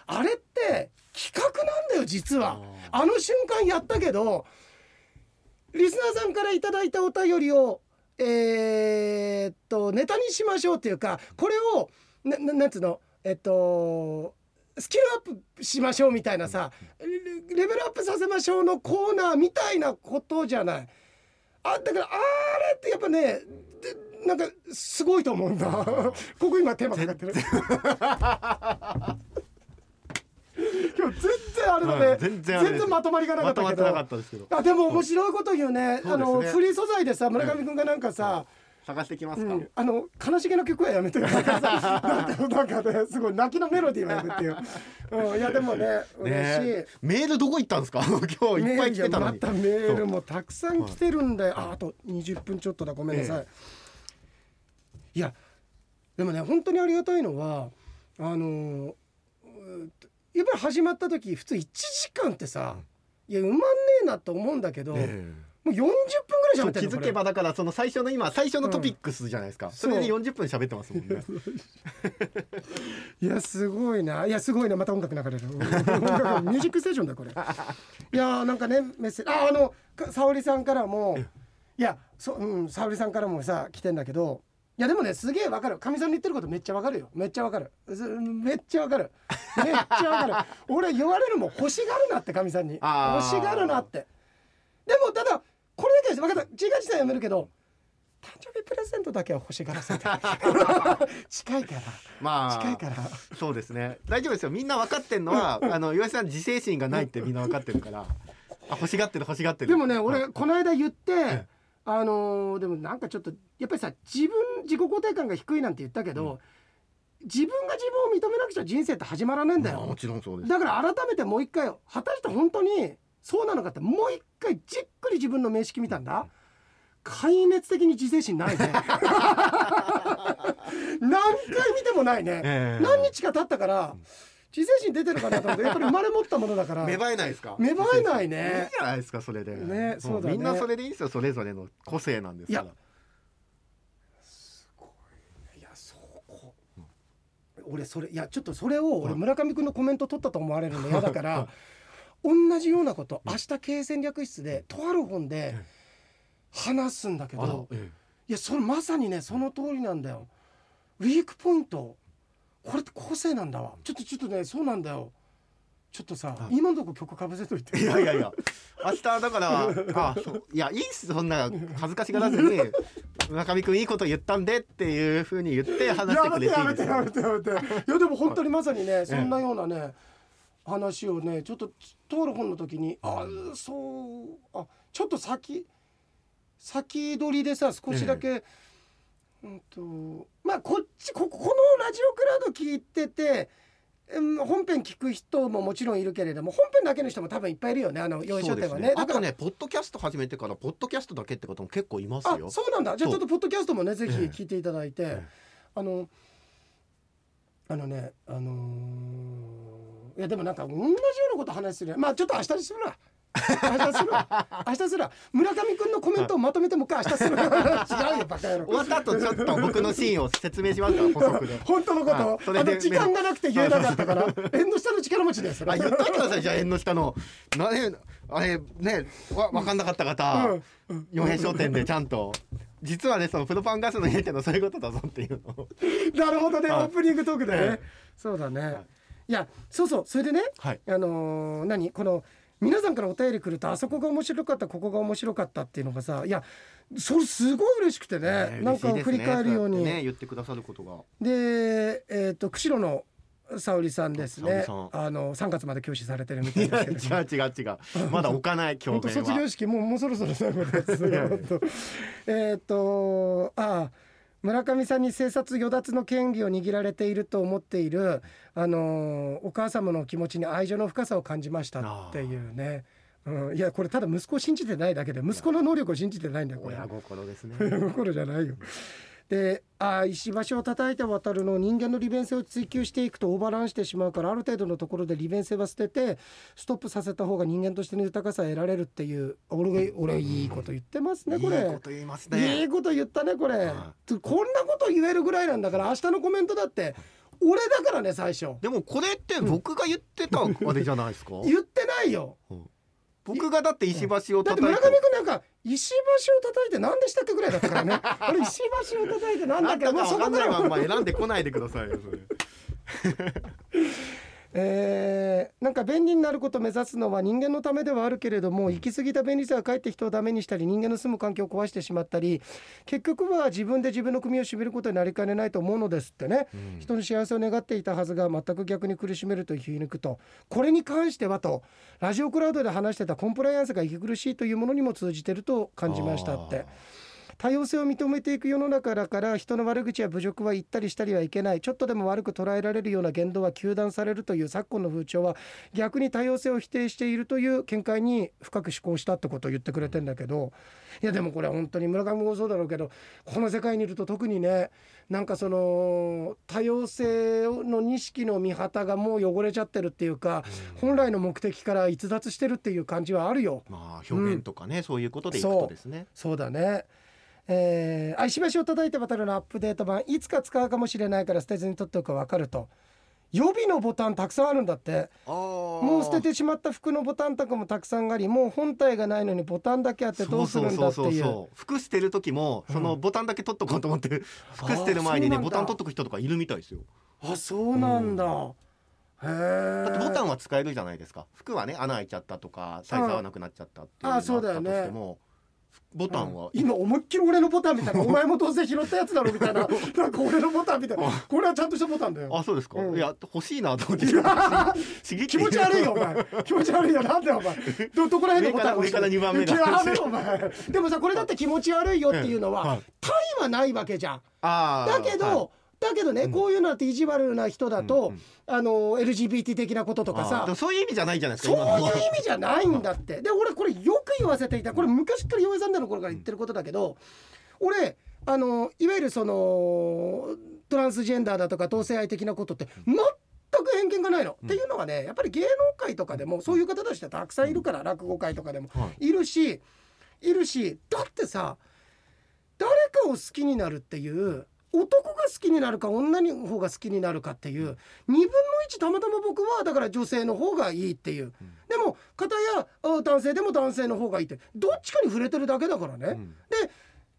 あれって企画なんだよ実は。あの瞬間やったけどリスナーさんからいただいたお便りをえーっとネタにしましょうっていうかこれをなななんつうの？えっとスキルアップしましょうみたいなさレベルアップさせましょうのコーナーみたいなことじゃない。あだからあれってやっぱねでなんかすごいと思うんだ。ここ今テーマかかってる。今日全然あれだね、はい全然あれですまとまりがなかったけど。まとまってなかったですけど。あでも面白いこと言うね、そうあのフリー素材でさ村上君がなんかさ、探してきますか、うん、あの悲しげな曲はやめてよ なんかさなんかなんかねすごい泣きのメロディーはやめてよ、うん、いやでもね嬉しい、ねメールどこ行ったんですか？今日いっぱい来てたのに。またメールもたくさん来てるんだよ、ああと20分ちょっとだ。ごめんなさい、えいやでもね本当にありがたいのはあのーうやっぱり始まった時普通1時間ってさ、いや埋まんねえなと思うんだけど、え。もう40分ぐらい喋ってるのづけばだからその最初の今最初のトピックスじゃないですか、それで40分喋ってますもんね。いやすごいな。いやすごいな。また音楽流れる。ミュージックステーションだこれ。いやーなんかねメッセージああのか沙織さんからもいやそうん沙織さんからもさ来てんだけどいやでもねすげえわかる。かみさんの言ってることめっちゃわかるよ。めっちゃわかる。すめっちゃわかる。めっちゃわかる。俺言われるもん欲しがるなってかみさんに。欲しがるなって。でもただこれだけです分かった。自画自賛やめるけど誕生日プレゼントだけは欲しがらせて。近いから。まあ近いから。そうですね。大丈夫ですよ。みんな分かってんのはあの岩井さん自制心がないってみんな分かってるから。あ欲しがってる欲しがってる。でもねはい俺この間言って、えあのーでもなんかちょっとやっぱりさ自分自己肯定感が低いなんて言ったけど、自分が自分を認めなくちゃ人生って始まらねえんだよ。まあもちろんそうです。だから改めてもう一回果たして本当にそうなのかってもう一回じっくり自分の面識見たんだ。壊滅的に自制心ないね。何回見てもないね、ええ。何日か経ったから自制心出てるかなと思ってやっぱり生まれ持ったものだから。芽生えないですか？芽生えないいいねじゃないですかそれで。ねそうだね。みんなそれでいいんですよそれぞれの個性なんですから。いや。いやそうこ。俺それいやちょっとそれを俺はい。村上君のコメント取ったと思われるの嫌だから同じようなこと明日経営戦略室でとある本で話すんだけどえ。いやそれまさにねその通りなんだよ。ウィークポイントこれって個性なんだわ。ちょっとちょっとねそうなんだよ。ちょっとさ、今のとこ曲かぶせといて。いやいやいや。明日だからあそう。いやいいっすそんな恥ずかしがらずに。村上君いいこと言ったんでっていうふうに言って話してくれていいですやめてやめてやめて。いやでも本当にまさにねそんなようなね話をねちょっと通る本の時にあそうあちょっと先先取りでさ少しだけ、うんとまあこっちここのラジオクラウド聞いてて本編聞く人ももちろんいるけれども本編だけの人も多分いっぱいいるよねあの用意書店はね、ね、あとねポッドキャスト始めてからポッドキャストだけってことも結構いますよ。そうなんだ。じゃあちょっとポッドキャストもねぜひ聞いていただいて、ええ、あのあのねあのー、いやでもなんか同じようなこと話する。まあちょっと明日にするわ明日する明日する村上君のコメントをまとめてもう一回明日する 違うよバカ野郎。終わった後ちょっと僕のシーンを説明しますから補足で。本当のこと、あの時間がなくて言えなかったから縁の下の力持ちですあ言っといてください。じゃあ縁の下の。なねあれねわ分かんなかった方、四平商店でちゃんと。実はねそのプロパンガスの家ってのそういうことだぞっていうのなるほどね、オープニングトークでね、そうだね、い、やそうそう。それでね、あの何？この皆さんからお便り来るとあそこが面白かったここが面白かったっていうのがさいやそれすごい嬉しくてね、ね、なんか振り返るように、ね、言ってくださることがでえっ、ー、と釧路の沙織さんですね。あの三月まで教師されてるみたいですけど。違う違う違う。まだ置かない教鞭は。卒業式もうもうそろそろ最後です。えっとああ。村上さんに生殺与奪の権利を握られていると思っている、あのお母様の気持ちに愛情の深さを感じましたっていうね。うん、いやこれただ息子を信じてないだけで息子の能力を信じてないんだよこれ。親心ですね。親 心じゃないよであ石橋を叩いて渡るの人間の利便性を追求していくとオーバーランしてしまうからある程度のところで利便性は捨ててストップさせた方が人間としての豊かさを得られるっていう俺俺いいこと言ってますねこれ。いいこと言いますね。いいこと言ったねこれ、こんなこと言えるぐらいなんだから明日のコメントだって俺だからね最初。でもこれって僕が言ってたあれじゃないですか。言ってないよ、うん僕がだって石橋を叩いて、村上君なんか石橋を叩いて何でしたっけぐらいだったからね。あれ石橋を叩いて何だっけまあそこからまあ選んでこないでくださいよそれ えー、なんか便利になることを目指すのは人間のためではあるけれども行き過ぎた便利さがかえって人をダメにしたり人間の住む環境を壊してしまったり結局は自分で自分の組を締めることになりかねないと思うのですってね、うん、人の幸せを願っていたはずが全く逆に苦しめると言い抜くとこれに関してはとラジオクラウドで話してたコンプライアンスが息苦しいというものにも通じてると感じましたって。多様性を認めていく世の中だから人の悪口や侮辱は言ったりしたりはいけないちょっとでも悪く捉えられるような言動は糾弾されるという昨今の風潮は逆に多様性を否定しているという見解に深く思考したってことを言ってくれてんだけどいやでもこれ本当に村上もそうだろうけどこの世界にいると特にねなんかその多様性の錦の見旗がもう汚れちゃってるっていうか、本来の目的から逸脱してるっていう感じはあるよ。まあ表現とかね、うん、そういうことでいくとですね。そうだね。えー、石橋を叩いて渡るのアップデート版いつか使うかもしれないから捨てずに取っておくか分かると。予備のボタンたくさんあるんだって。もう捨ててしまった服のボタンとかもたくさんありもう本体がないのにボタンだけあってどうするんだっていう。服捨てる時もそのボタンだけ取っとこうと思って、うん、服捨てる前にねボタン取っとく人とかいるみたいですよ。あそうなんだ、うん。だってボタンは使えるじゃないですか。服はね穴開いちゃったとかサイズ合わなくなっちゃったっていうのがあったとしても、ボタンは、今思いっきり俺のボタンみたいなお前もどうせ拾ったやつだろみたいな。なんか俺のボタンみたいなこれはちゃんとしたボタンだよ。あそうですか、うん、いや欲しいなと思って。気持ち悪いよお前。気持ち悪いよ。なんでお前。どどこら辺のボタン上から2番目だ。お前。でもさこれだって気持ち悪いよっていうのは、はい、単位はないわけじゃん。だけど、はいだけどね、うん、こういうのって意地悪な人だと、あの LGBT 的なこととかさ。そういう意味じゃないじゃないですかそういう意味じゃないんだって。で俺これよく言わせていたこれ昔から洋江さんの頃から言ってることだけど俺あのいわゆるそのトランスジェンダーだとか同性愛的なことって全く偏見がないの、うん、っていうのはねやっぱり芸能界とかでもそういう方としてたくさんいるから、落語界とかでも、いるしいるしだってさ誰かを好きになるっていう男が好きになるか女の方が好きになるかっていう2分の1たまたま僕はだから女性の方がいいっていう、でも片や男性でも男性の方がいいってどっちかに触れてるだけだからね。で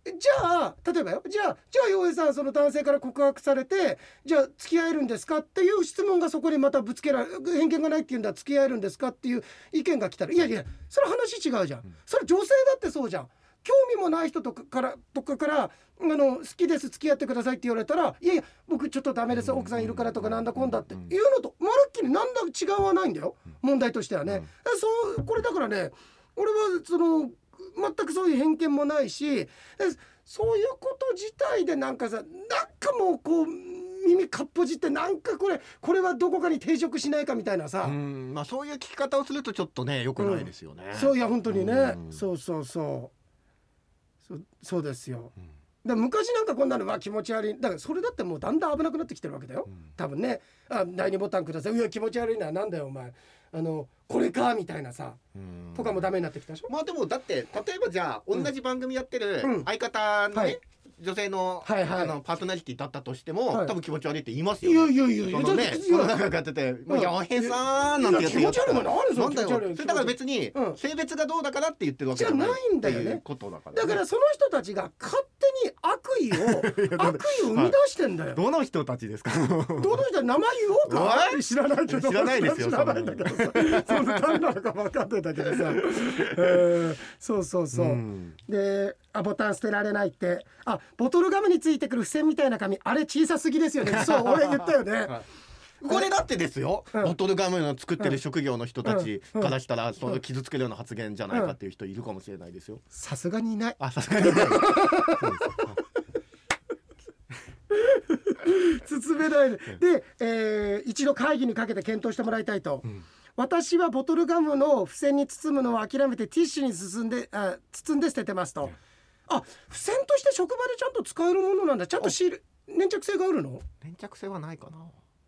じゃあ例えばよ。じゃあじゃあ洋平さんその男性から告白されてじゃあ付き合えるんですかっていう質問がそこにまたぶつけられ偏見がないっていうんだ付き合えるんですかっていう意見が来たらいやいやそれ話違うじゃん、それ女性だってそうじゃん興味もない人とかからとかからあの好きです付き合ってくださいって言われたらいやいや僕ちょっとダメです奥さんいるからとかなんだこんだっていうのとまるっきり何だ違わないんだよ。問題としてはね。そうこれだからね俺はその全くそういう偏見もないしそういうこと自体でなんかさなんかもうこう耳かっぽじってなんかこれこれはどこかに抵触しないかみたいなさ。まあ、そういう聞き方をするとちょっとねよくないですよね、うん、そういや本当にね。そうそうそうそそうですよ、うん。だ昔なんかこんなのは気持ち悪い。だからそれだってもうだんだん危なくなってきてるわけだよ、多分ね。あ第2ボタンください。いや気持ち悪いのはなんだよお前。あのこれかみたいなさ。とかもダメになってきたでしょ？まあでもだって例えばじゃあ同じ番組やってる相方のね、はい女性の,、はいはい、あのパーソナリティだったとしても、はい、多分気持ち悪いって言いますよ、ね。いやいやいや、そのね、この中がやってて、もうやへさんなんてやって気持ち悪いもん。なんだよ。それだから別に、性別がどうだからって言ってるわけじゃないんだよね。ことだから、だからその人たちが勝手に悪意を 悪意を生み出してんだよ。どの人たちですか？どの人名前言おうか。知らないけど。知らないですよ。知らな。いんだけどさ。その。誰なの。か分かってたけどさ。そうそうそう。で。あボタン捨てられないってあボトルガムについてくる付箋みたいな紙あれ小さすぎですよねそう俺言ったよね、これだってですよ、うん、ボトルガムの。作ってる職業の。人たちからしたら、その。傷つけるような発言じゃないかっていう人いるかもしれないですよ。さすがにいない。あ、さすがにいない。包めないで、で、えー、一度会議にかけて検討してもらいたいと。うん。私はボトルガムの付箋に包むのを諦めてティッシュに進んであ包んで捨ててますと、あ付箋として職場でちゃんと使えるものなんだ。ちゃんとシール粘着性があるの？粘着性はないかな。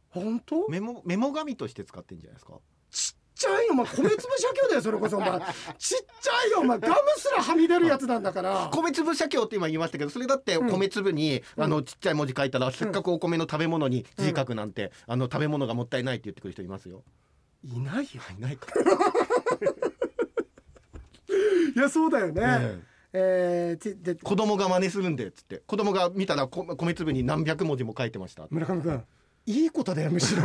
本当？メモメモ紙として使ってんじゃないですかちゃいよお前。米粒写経だよそれこそお前。ちっちゃいよお前。ガムすらはみ出るやつなんだから。米粒写経って今言いましたけどそれだって米粒に、うん、あのちっちゃい文字書いたら、うん、せっかくお米の食べ物に字書くなんて、うん、あの食べ物がもったいないって言ってくる人いますよ。いないよ。いないか。いやそうだよね、え。えー、で子供が真似するんでっつって。子供が見たら米粒に何百文字も書いてました。村上君いいことだよむしろ。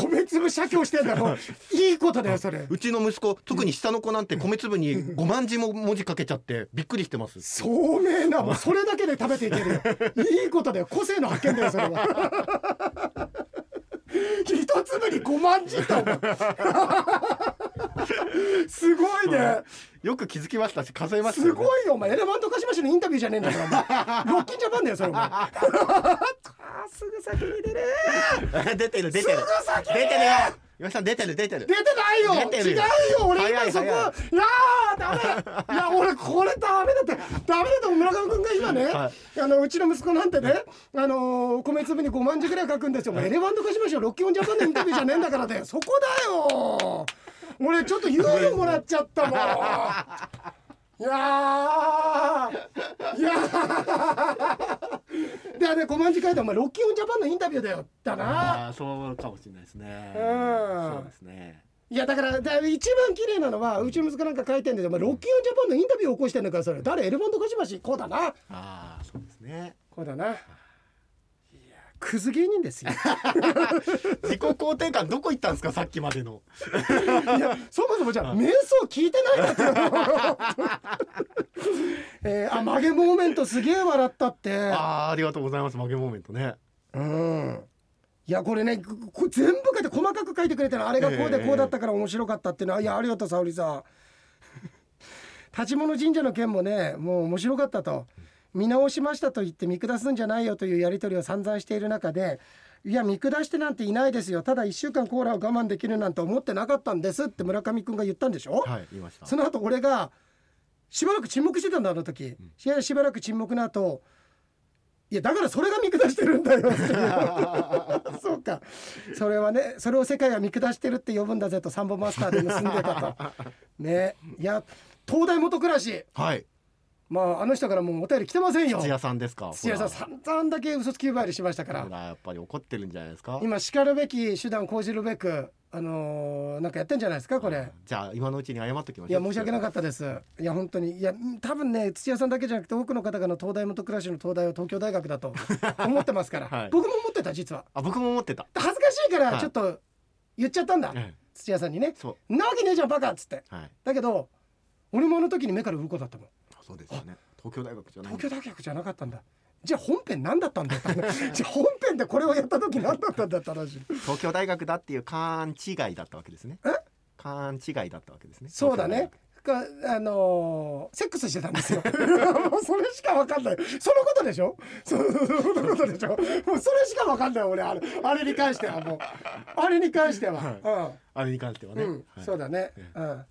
米粒写経してんだろいいことだよそれ。うちの息子特に下の子なんて米粒に5万字も文字かけちゃってびっくりしてます。聡明な。もうそれだけで食べていけるよ。いいことだよ。個性の発見だよそれは。一粒に5万字とすごいね。よく気づきましたし数えました、ね、すごいよお前。エレファントカシマシのインタビューじゃねえんだからロッキンジャパンだよそれお前。すぐ先に出る出てる出てる。出てるよ。岩さん出てる出てる。出てないよ。違うよ俺今そこ。い。やダメ。いや 俺これダメだって。ダメだって村上君が今ね、はい、あのうちの息子なんてねあの米粒に5万字ぐらい書くんですよ、エレファントカシマシのロッキンジャパンのインタビューじゃねえんだからだよ。そこだよ俺ちょっと猶予もらっちゃったもん。いやいやでね5万字書いてお前ロッキンオンジャパンのインタビューだよ。だな。あそうかもしれないですね。うん。そうですね。いやだからだ一番綺麗なのはうちの息子なんか書いてんでお前ロッキンオンジャパンのインタビューを起こしてんだからそれ誰？エレファントカシマシ。こうだな。ああそうですね。こうだなクズ芸人ですよ。自己肯定感どこ行ったんですか？さっきまでの。いやそもそもじゃあ瞑想聞いてないかってえー、あ曲げモーメントすげえ笑ったって。あありがとうございます。曲げモーメントね。うん。いやこれねこ全部書いて細かく書いてくれてるあれがこうでこうだったから面白かったっていうのは、えー、いやありがとう沙織さん。立物神社の件もねもう面白かったと。見直しましたと言って見下すんじゃないよというやり取りを散々している中でいや見下してなんていないですよ。ただ1週間コーラを我慢できるなんて思ってなかったんですって村上君が言ったんでしょ、はい、言いました。その後俺がしばらく沈黙してたんだあの時、うん、しばらく沈黙の後いやだからそれが見下してるんだよ そうか。それはねそれを世界は見下してるって呼ぶんだぜとサンボマスターで結んでたと。ね。いや東大元暮らし。はいまああの人からもうお便り来てませんよ。土屋さんですか？土屋さん散々だけ嘘つき呼ばわりしましたから。やっぱり怒ってるんじゃないですか？今しかるべき手段を講じるべくあのー、なんかやってんじゃないですかこれ。じゃあ今のうちに謝っときましょう。いや申し訳なかったです。いや本当に。いや多分ね土屋さんだけじゃなくて多くの方がの東大元暮らしの東大は東京大学だと 思ってますから、はい、僕も思ってた実は。あ僕も思ってた。恥ずかしいからちょっと言っちゃったんだ、はい、土屋さんにね「なわけねえじゃんバカ」っつって、はい、だけど俺もあの時に目から鱗だったもんそうですよね。東京大学じゃない東京大学じゃなかったんだ。じゃあ本編何だったんだよ。じゃあ本編でこれをやった時何だったんだって話。東京大学だっていう勘違いだったわけですね。勘違いだったわけですね。そうだね。かあのー、セックスしてたんですよ。それしかわかんない。そのことでしょ？そそのことでしょ？もうそれしかわかんない。俺あれあれに関してはもう。あれに関しては、はい、うん、あれに関してはね、うん。はい、そうだね、うん、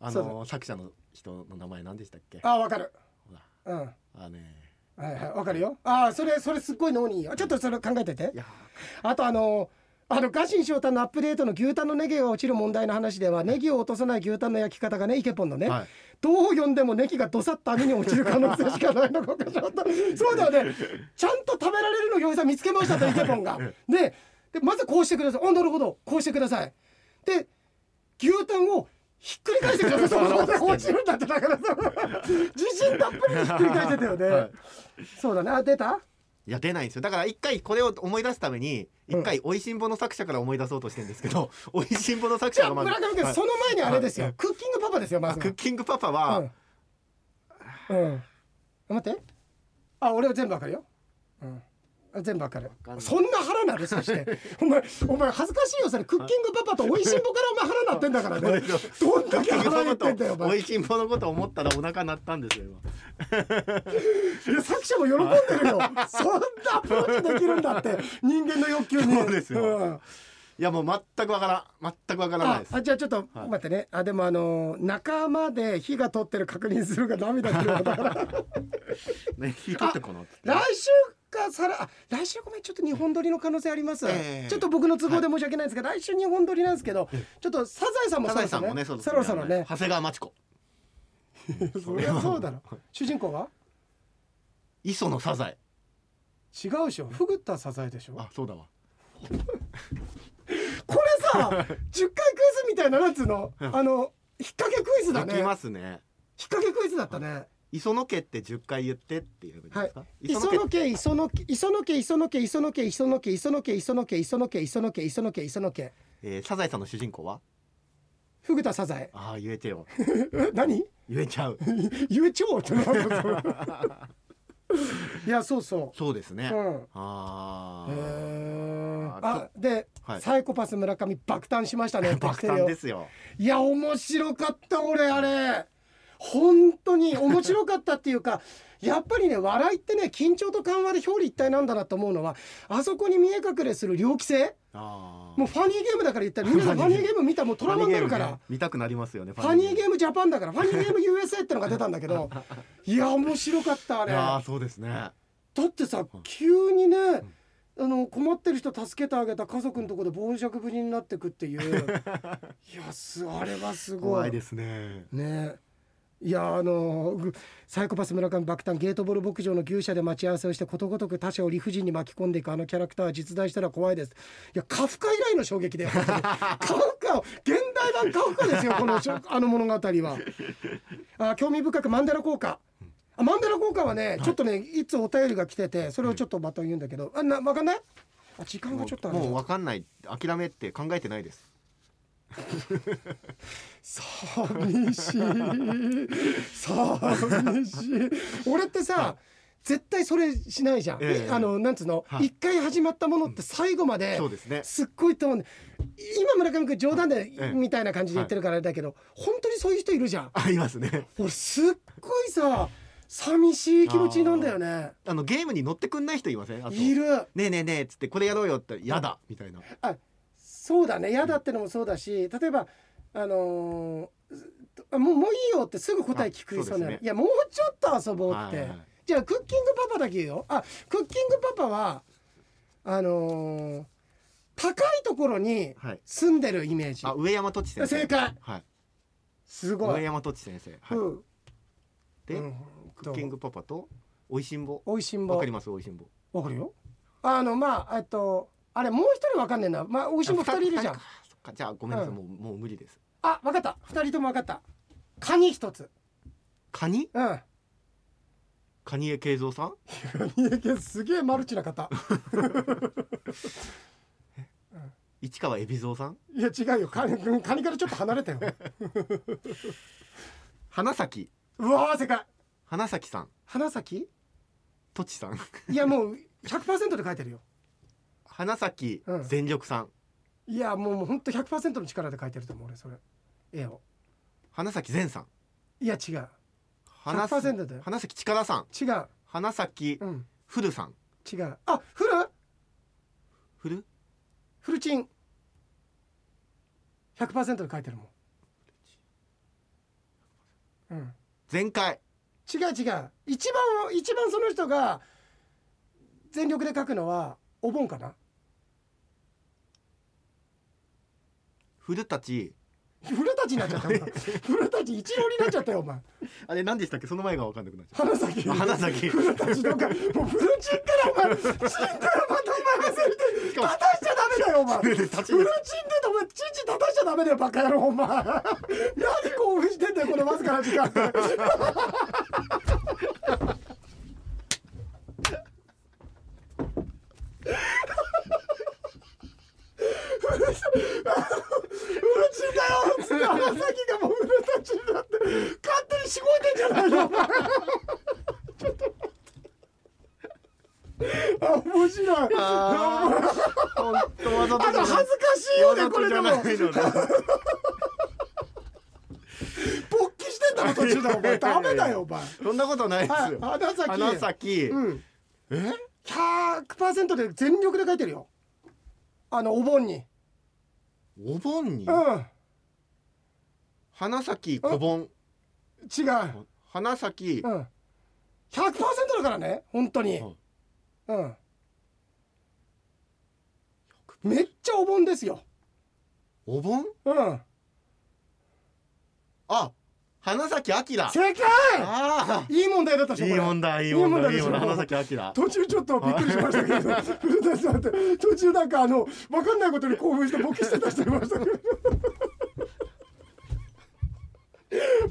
あのー、作者の人の名前何でしたっけ？あわかる。うん。あね。はいはいわかるよ。あそれそれすっごい脳にいいよ。ちょっとそれ考えてて。あとあのあのガシン翔太のアップデートの牛タンのネギが落ちる問題の話ではネギを落とさない牛タンの焼き方がねイケポンのね、はい、どう読んでもネギがどさっと網に落ちる可能性しかないのかちょっとそうだよね。ちゃんと食べられるの餃子見つけましたとイケポンが。ででまずこうしてください。あなるほど。こうしてください。で牛タンをひっくり返してください。そこで落ちるんだってだからさ自信たっぷりひっくり返してたよね、はい、そうだね。あ出た？いや出ないんですよ。だから一回これを思い出すために一回「おいしんぼ」の作者から思い出そうとしてるんですけど「おいしんぼ」の作者がまず村上君、その前にあれですよ、クッキングパパですよまず。クッキングパパはうん、うん、待って。あ俺は全部わかるよ、うん全部わかる。そんな腹なる？そして。お前お前恥ずかしいよ。それクッキングパパとおいしんぼからお前腹なってんだからね。どんだけ腹減ってんだよおいしんぼのこと思ったらお腹鳴ったんですよ今。作者も喜んでるよ。そんなアプローチできるんだって。人間の欲求に。そうですよ、うん。いやもう全くわからん。全くわからないです。あじゃあちょっと待ってね、あでもあの仲間で火が通ってる確認するが涙くるだから。ね火取ってこの来週かさら来週ごめんちょっと日本撮りの可能性あります、えー、ちょっと僕の都合で申し訳ないんですが、はい、来週日本撮りなんですけどちょっとサザエさんもそろそろね。そろそろね。長谷川町子。そりゃそうだろ。主人公は？磯のサザエ。違うでしょ。フグったサザエでしょ。あそうだわ。これさ10回クイズみたいななんつうの？あの引っ掛けクイズだね。できますね。引っ掛けクイズだったね磯野家って10回言ってっていうはい。磯野家磯野家磯野家磯野家磯野家磯野家磯野家磯野家磯野家磯野家磯野家磯野家。えサザエさんの主人公は？フグ田サザエ。ああ言えてよ。何？言えちゃう。言えちゃう。って。いやそうそう。そうですね、うん、ああで、はい、サイコパス村上爆誕しましたね。爆誕ですよ。いや面白かった俺あれ本当に面白かったっていうかやっぱりね笑いってね緊張と緩和で表裏一体なんだなと思うのはあそこに見え隠れする猟奇性。もうファニーゲームだから言ったらみんなファニーゲーム。見たらもうトラウマになるから、ね、見たくなりますよねファニーゲーム。ジャパンだからファニーゲーム USA ってのが出たんだけど いや面白かったあれ。あそうですね。だってさ急にね、あの困ってる人助けてあげた家族のところで傍若無人になってくっていう。いやすあれはすごい。怖いですね。ねいやあのサイコパス村上爆誕ゲートボール牧場の牛舎で待ち合わせをしてことごとく他者を理不尽に巻き込んでいくあのキャラクターは実在したら怖いです。いやカフカ以来の衝撃でカフカ現代版カフカですよこのあの物語は。あ興味深くマンデラ効果。あマンデラ効果はね、はい、ちょっとねいつお便りが来ててそれをちょっとまた言うんだけど。あな分かんない？あ時間がちょっともう分かんない。諦めって考えてないです寂しい。寂しい。俺ってさ、絶対それしないじゃん、えー、あのなんつうの？一、回始まったものって最後まで、すっごいと思う。今村上君冗談で、みたいな感じで言ってるからあれだけど、本当にそういう人いるじゃん。ありますね。俺すっごいさ寂しい気持ちなんだよね。あのゲームに乗ってくんない人いません？いる。ねえねえねえっつってこれやろうよって嫌だみたいな。あそうだね。嫌だってのもそうだし例えばあのー、もうもういいよってすぐ答え聞くそうなの、ね、いやもうちょっと遊ぼうって、はいはい、じゃあクッキングパパだけ言うよ。あクッキングパパはあのー、高いところに住んでるイメージ、はい、あ上山土地先生。正解、はい、すごい。上山土地先生、はい、うん、で、うん、とクッキングパパとおいしんぼ。おいしんぼ。わかります？おいしんぼ。わかるよ。あのまあえっとあれもう一人わかんねえな。まあおいしんぼ二人いるじゃん。じゃあごめんなさい、うん。もうもう無理です。あわかった。二人ともわかった。カニ一つ。カニ？うん。カニエ慶三さん？すげえマルチな方。市川海老蔵さん？いや違うよ。カニカニからちょっと離れたよ。花咲？うわー正解。花咲さん。花咲？とちさん？いやもう100%で書いてるよ花咲うん。全力さん、いやもうもうほんと100%の力で書いてると思う俺それ。絵を。花咲善さん。いや違う。花100%だよ。花咲力さん。違う。花咲うん。フルさん。違う。あフル？フル？フルチン。100%で書いてるもん。うん。全開。違う違う。一番一番その人が全力で書くのはお盆かな？古舘。古舘になっちゃった 古舘一郎になっちゃったよお前。あれ何でしたっけその前が分かんなくなっちゃっ花咲。た花咲。古舘とかもうフルチンからお前チンからまたお前忘れてしかも。立たしちゃダメだよお前。フルチンでお前チンチン立たしちゃダメだよバカ野郎お前。何興奮してんだよこのわずかな時間。フルチンだよつってがもうフルタチになって勝手にしごいてんじゃないよお前ちょっと待ってあ面白い。あー。本当わざとあと恥ずかしいよねこれでも。勃起してんだろ途中でお前。ダメだよお前。そんなことないですはいよ花咲花咲うん。え？100%で全力で書いてるよ。あのお盆にお盆に？うん。花咲小盆。違う。花咲うん。100%だからね本当に。はいうん。めっちゃお盆ですよ。お盆？うん。あ花咲あきら正解！あいい問題だったでしいい問題いい問題いい問題花咲あきら途中ちょっとびっくりしましたけど 古田さんって途中なんかあの分かんないことに興奮してボケしてた人いましたけど。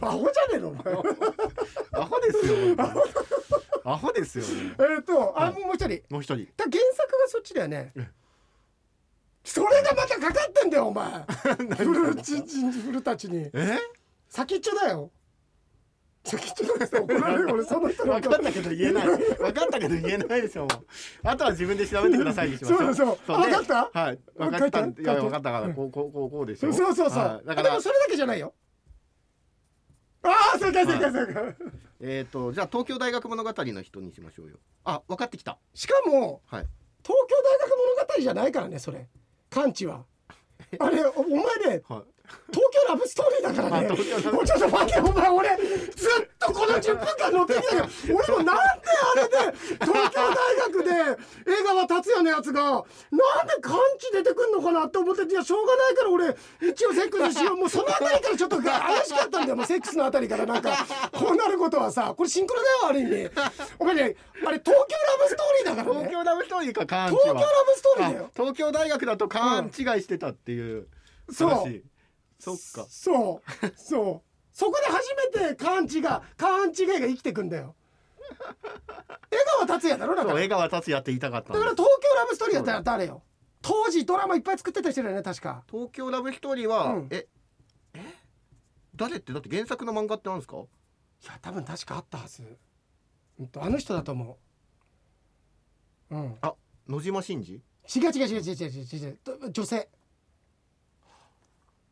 アホじゃねえのお前。アホですよアホですよねえっとあはい。もう一人。もう一人。だ原作がそっちだよね。えそれがまたかかってんだよお前。古たちに。え？先っちょだよ。先っちょだって怒られる俺その人の分かったけど言えない。分かったけど言えないでしょもう。あとは自分で調べてくださいにしましょそうそうあね。分かった？はい。分かった。書いや分かったからこうこうこうこうでしょ。そうそうそうはい。だからあでもそれだけじゃないよ。ああ正解正解正解えっとじゃあ東京大学物語の人にしましょうよ。あ分かってきた。しかもはい。東京大学物語じゃないからねそれ。完治は。あれおお前ねはい東京ラブストーリーだからね。もうちょっと待ってお前俺ずっとこの10分間乗ってきたけど俺もなんであれで東京大学で江川達也のやつがなんで完治出てくんのかなって思っていやしょうがないから俺一応セックスしよう。もうそのあたりからちょっと怪しかったんだよ。もうセックスのあたりからなんかこうなることはさこれシンクロだよある意味。お前ねあれ東京ラブストーリーだからね。東京ラブストーリーかカーンチ東京ラはブストーリーだよ。あ東京大学だとカーン違いしてたっていうそう。話そっか。そう。そう。そこで初めて勘違い勘違いが生きてくんだよ。江川達也だろだから。江川達也って言いたかったんだ。から東京ラブストーリーだったら誰よ。当時ドラマいっぱい作ってた人だよね確か。東京ラブストーリーは、うん。ええ？誰って？だって原作の漫画ってなんですか？いや多分確かあったはず。うんとあの人だと思う。うん。あ野島真司違う違う違う違う違う違う。違うと女性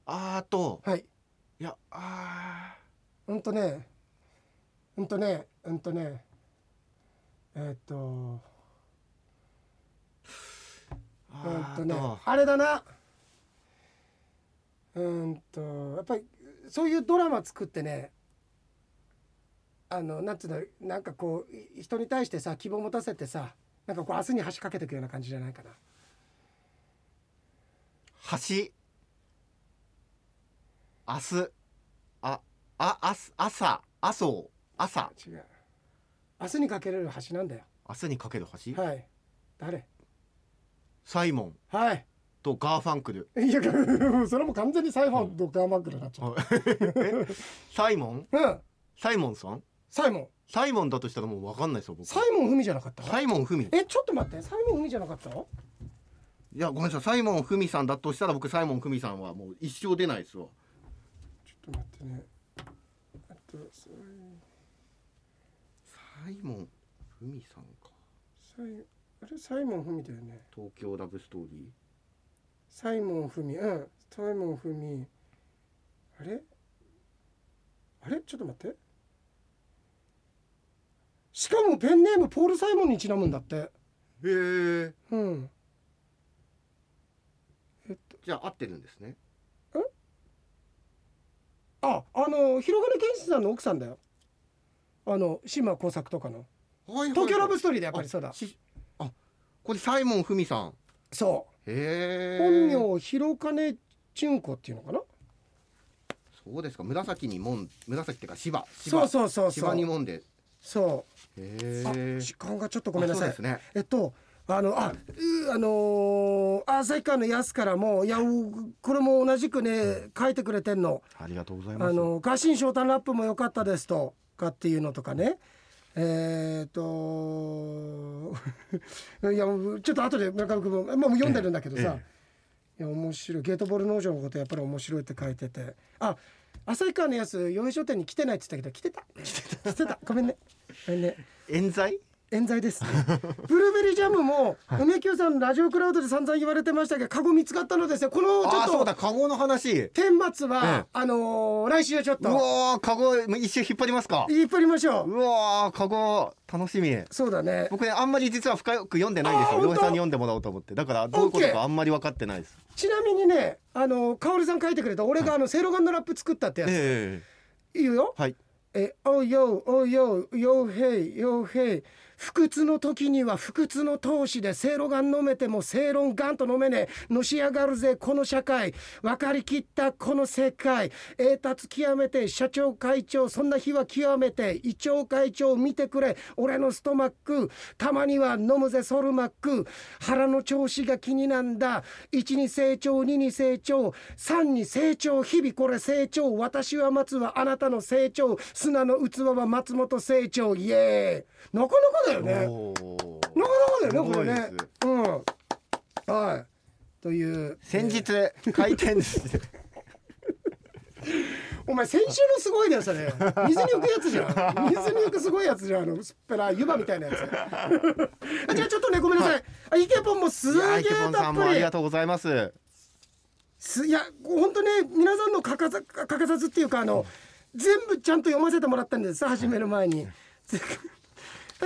あーとはい。いやあうんとねうんとねうんとねえーっとーうんとねあれだな。うんとやっぱりそういうドラマ作ってねあのなんていうのなんかこうい人に対してさ希望持たせてさなんかこう明日に橋かけていくような感じじゃないかな。橋？明日。あああす朝。麻生朝。違う。明日にかける橋なんだよ。明日にかける橋？はい。誰？サイモン。はい。とガーファンクル。いや それも完全にサイフォンとガーマンクルになっちゃう、え サイモン？うん。サイモンさん？サイモン。サイモンだとしたらもう分かんないですよ僕。サイモンふみじゃなかった？柴門ふみ。えちょっと待って。柴門ふみじゃなかった？いやごめんなさい。サイモンフミさんだとしたら僕サイモンフミさんはもう一生出ないですわと待ってね。あとサイサイモンフミさんか。サイあれサイモン文だよね。東京ラブストーリー？サイモン文うん。サイモン文あれ？あれ？ちょっと待って。しかもペンネームポール・サイモンにちなむんだって。へえうん。えっとじゃあ合ってるんですねああの広金健志さんの奥さんだよ。あの島耕作とかの。はい東京ラブストーリーでやっぱりそうだ。あこれサイモンフミさん。そう。へえ。本名広金純子っていうのかな？そうですか。紫に門紫っていうか芝。そうそうそうそ芝にう門で。そへうあえ時間がちょっとごめんなさい。ですね。えっとあのあうあのー、旭川のやすからもいやうこれも同じくね書いてくれてんの。ありがとうございます。あのガシンショータンラップも良かったですとかっていうのとかね。えー、と いやちょっと後で村上君も、まあ、もう読んでるんだけどさ、いや面白い。ゲートボール農場のことやっぱり面白いって書いてて。あ旭川のやつ洋平商店に来てないって言ったけど来てた。来てた。ごめんね。ごめんね。冤罪？冤罪ですね。ブルーベリージャムも、梅宮さんラジオクラウドで散々言われてましたけどカゴ見つかったのですよ。このちょあっとそうだカゴの話。天末は、ええ。あのー来週はちょっうとわーカゴ一周引っ張りますか。引っ張りましょう。うわーカゴ楽しみ。そうだね。僕ねあんまり実は深く読んでないんですよ。洋平さんに読んでもらおうと思って。だからどういうことかあんまり分かってないです。ちなみにねあのカオルさん書いてくれた俺があのセイロガンのラップ作ったってやつ、ええいいよ。はい。え、おうよう、おうよう、ようへい、ようへい。不屈の時には不屈の闘志で正論が飲めても正論がんと飲めねえ。のし上がるぜ、この社会。分かりきったこの世界。栄達極めて、社長会長、そんな日は極めて。胃腸会長見てくれ。俺のストマック。たまには飲むぜ、ソルマック。腹の調子が気になんだ。1に成長、2に成長。3に成長、日々これ成長。私は待つはあなたの成長。砂の器は松本清張イエーイなかなかだよね。なかなかだよねこれね。うん。はい。という。先日回転寿司で。お前先週のすごいだよそれ水に浮くやつじゃん。水に浮くすごいやつじゃん。あのすっぺら湯葉みたいなやつ。あじゃあちょっとねごめんなさい、あイケポンもすげえたっぷり。ありがとうございます。すいや本当ね皆さんの欠かさ欠かさずっていうかあの全部ちゃんと読ませてもらったんです。さ始める前に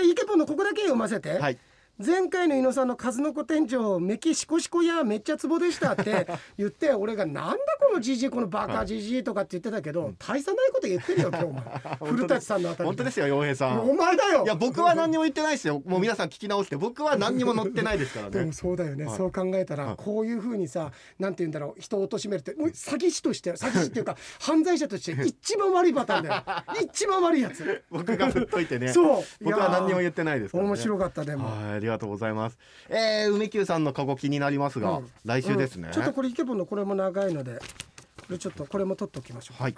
イケポンのここだけ読ませて、はい。前回の伊野さんの数の子店長メキシコシコやめっちゃツボでしたって 言って俺がなんだこのじじいこのバカじじいとかって言ってたけど、大差ないこと言ってるよ今日お前。古舘さんのあたり本当ですよ洋平さん。お前だよ。いや僕は何にも言ってないですよ。もう皆さん聞き直して。僕は何にも載ってないですからね。でもそうだよね、はい。そう考えたら、はい。こういうふうにさなんて言うんだろう。人を貶めるってもう詐欺師として詐欺師っていうか犯罪者として一番悪いパターンだよ。一番悪いやつ。僕が振っといてね。そう。僕は何にも言っってないですからね。面白かったでも、はい。ありがとうございます。えー、梅久さんのカゴ気になりますが、うん。来週ですね、うん。ちょっとこれイケボンのこれも長いのでこれちょっとこれも取っておきましょうはい。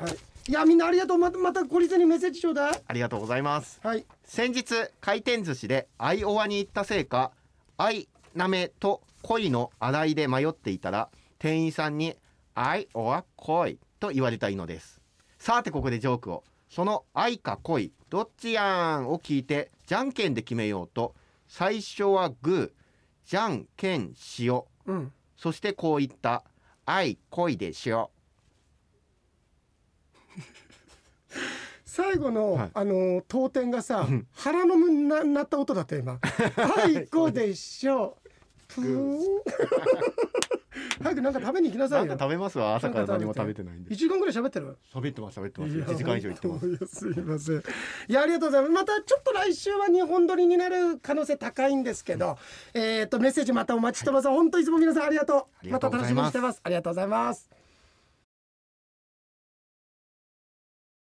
い、やみんなありがとう。またまたゴリゼにメッセージちょうだ。いありがとうございます。はい。先日回転寿司でアイオワに行ったせいかアイナメと恋の洗いで迷っていたら店員さんにアイオワ恋と言われたいのです。さてここでジョークを。その愛か恋どっちやん？を聞いてじゃんけんで決めようと最初はグーじゃんけんしよう。うん。そしてこう言った愛恋でしよ 最後の、はい。あの当店がさうん。腹のむななった音だった よ今。はいこうでしょう。プーン早くなんか食べに行きなさいよ。か食べますわ。朝から何も食べてないんで。1時間ぐらい喋ってる。喋ってます喋ってます。いや1時間以上行ってます。すいません。いやありがとうございます。またちょっと来週は日本撮りになる可能性高いんですけど、えっ、とメッセージまたお待ちしてます、本当いつも皆さんありがとう。また楽しみにしてます。ありがとうございます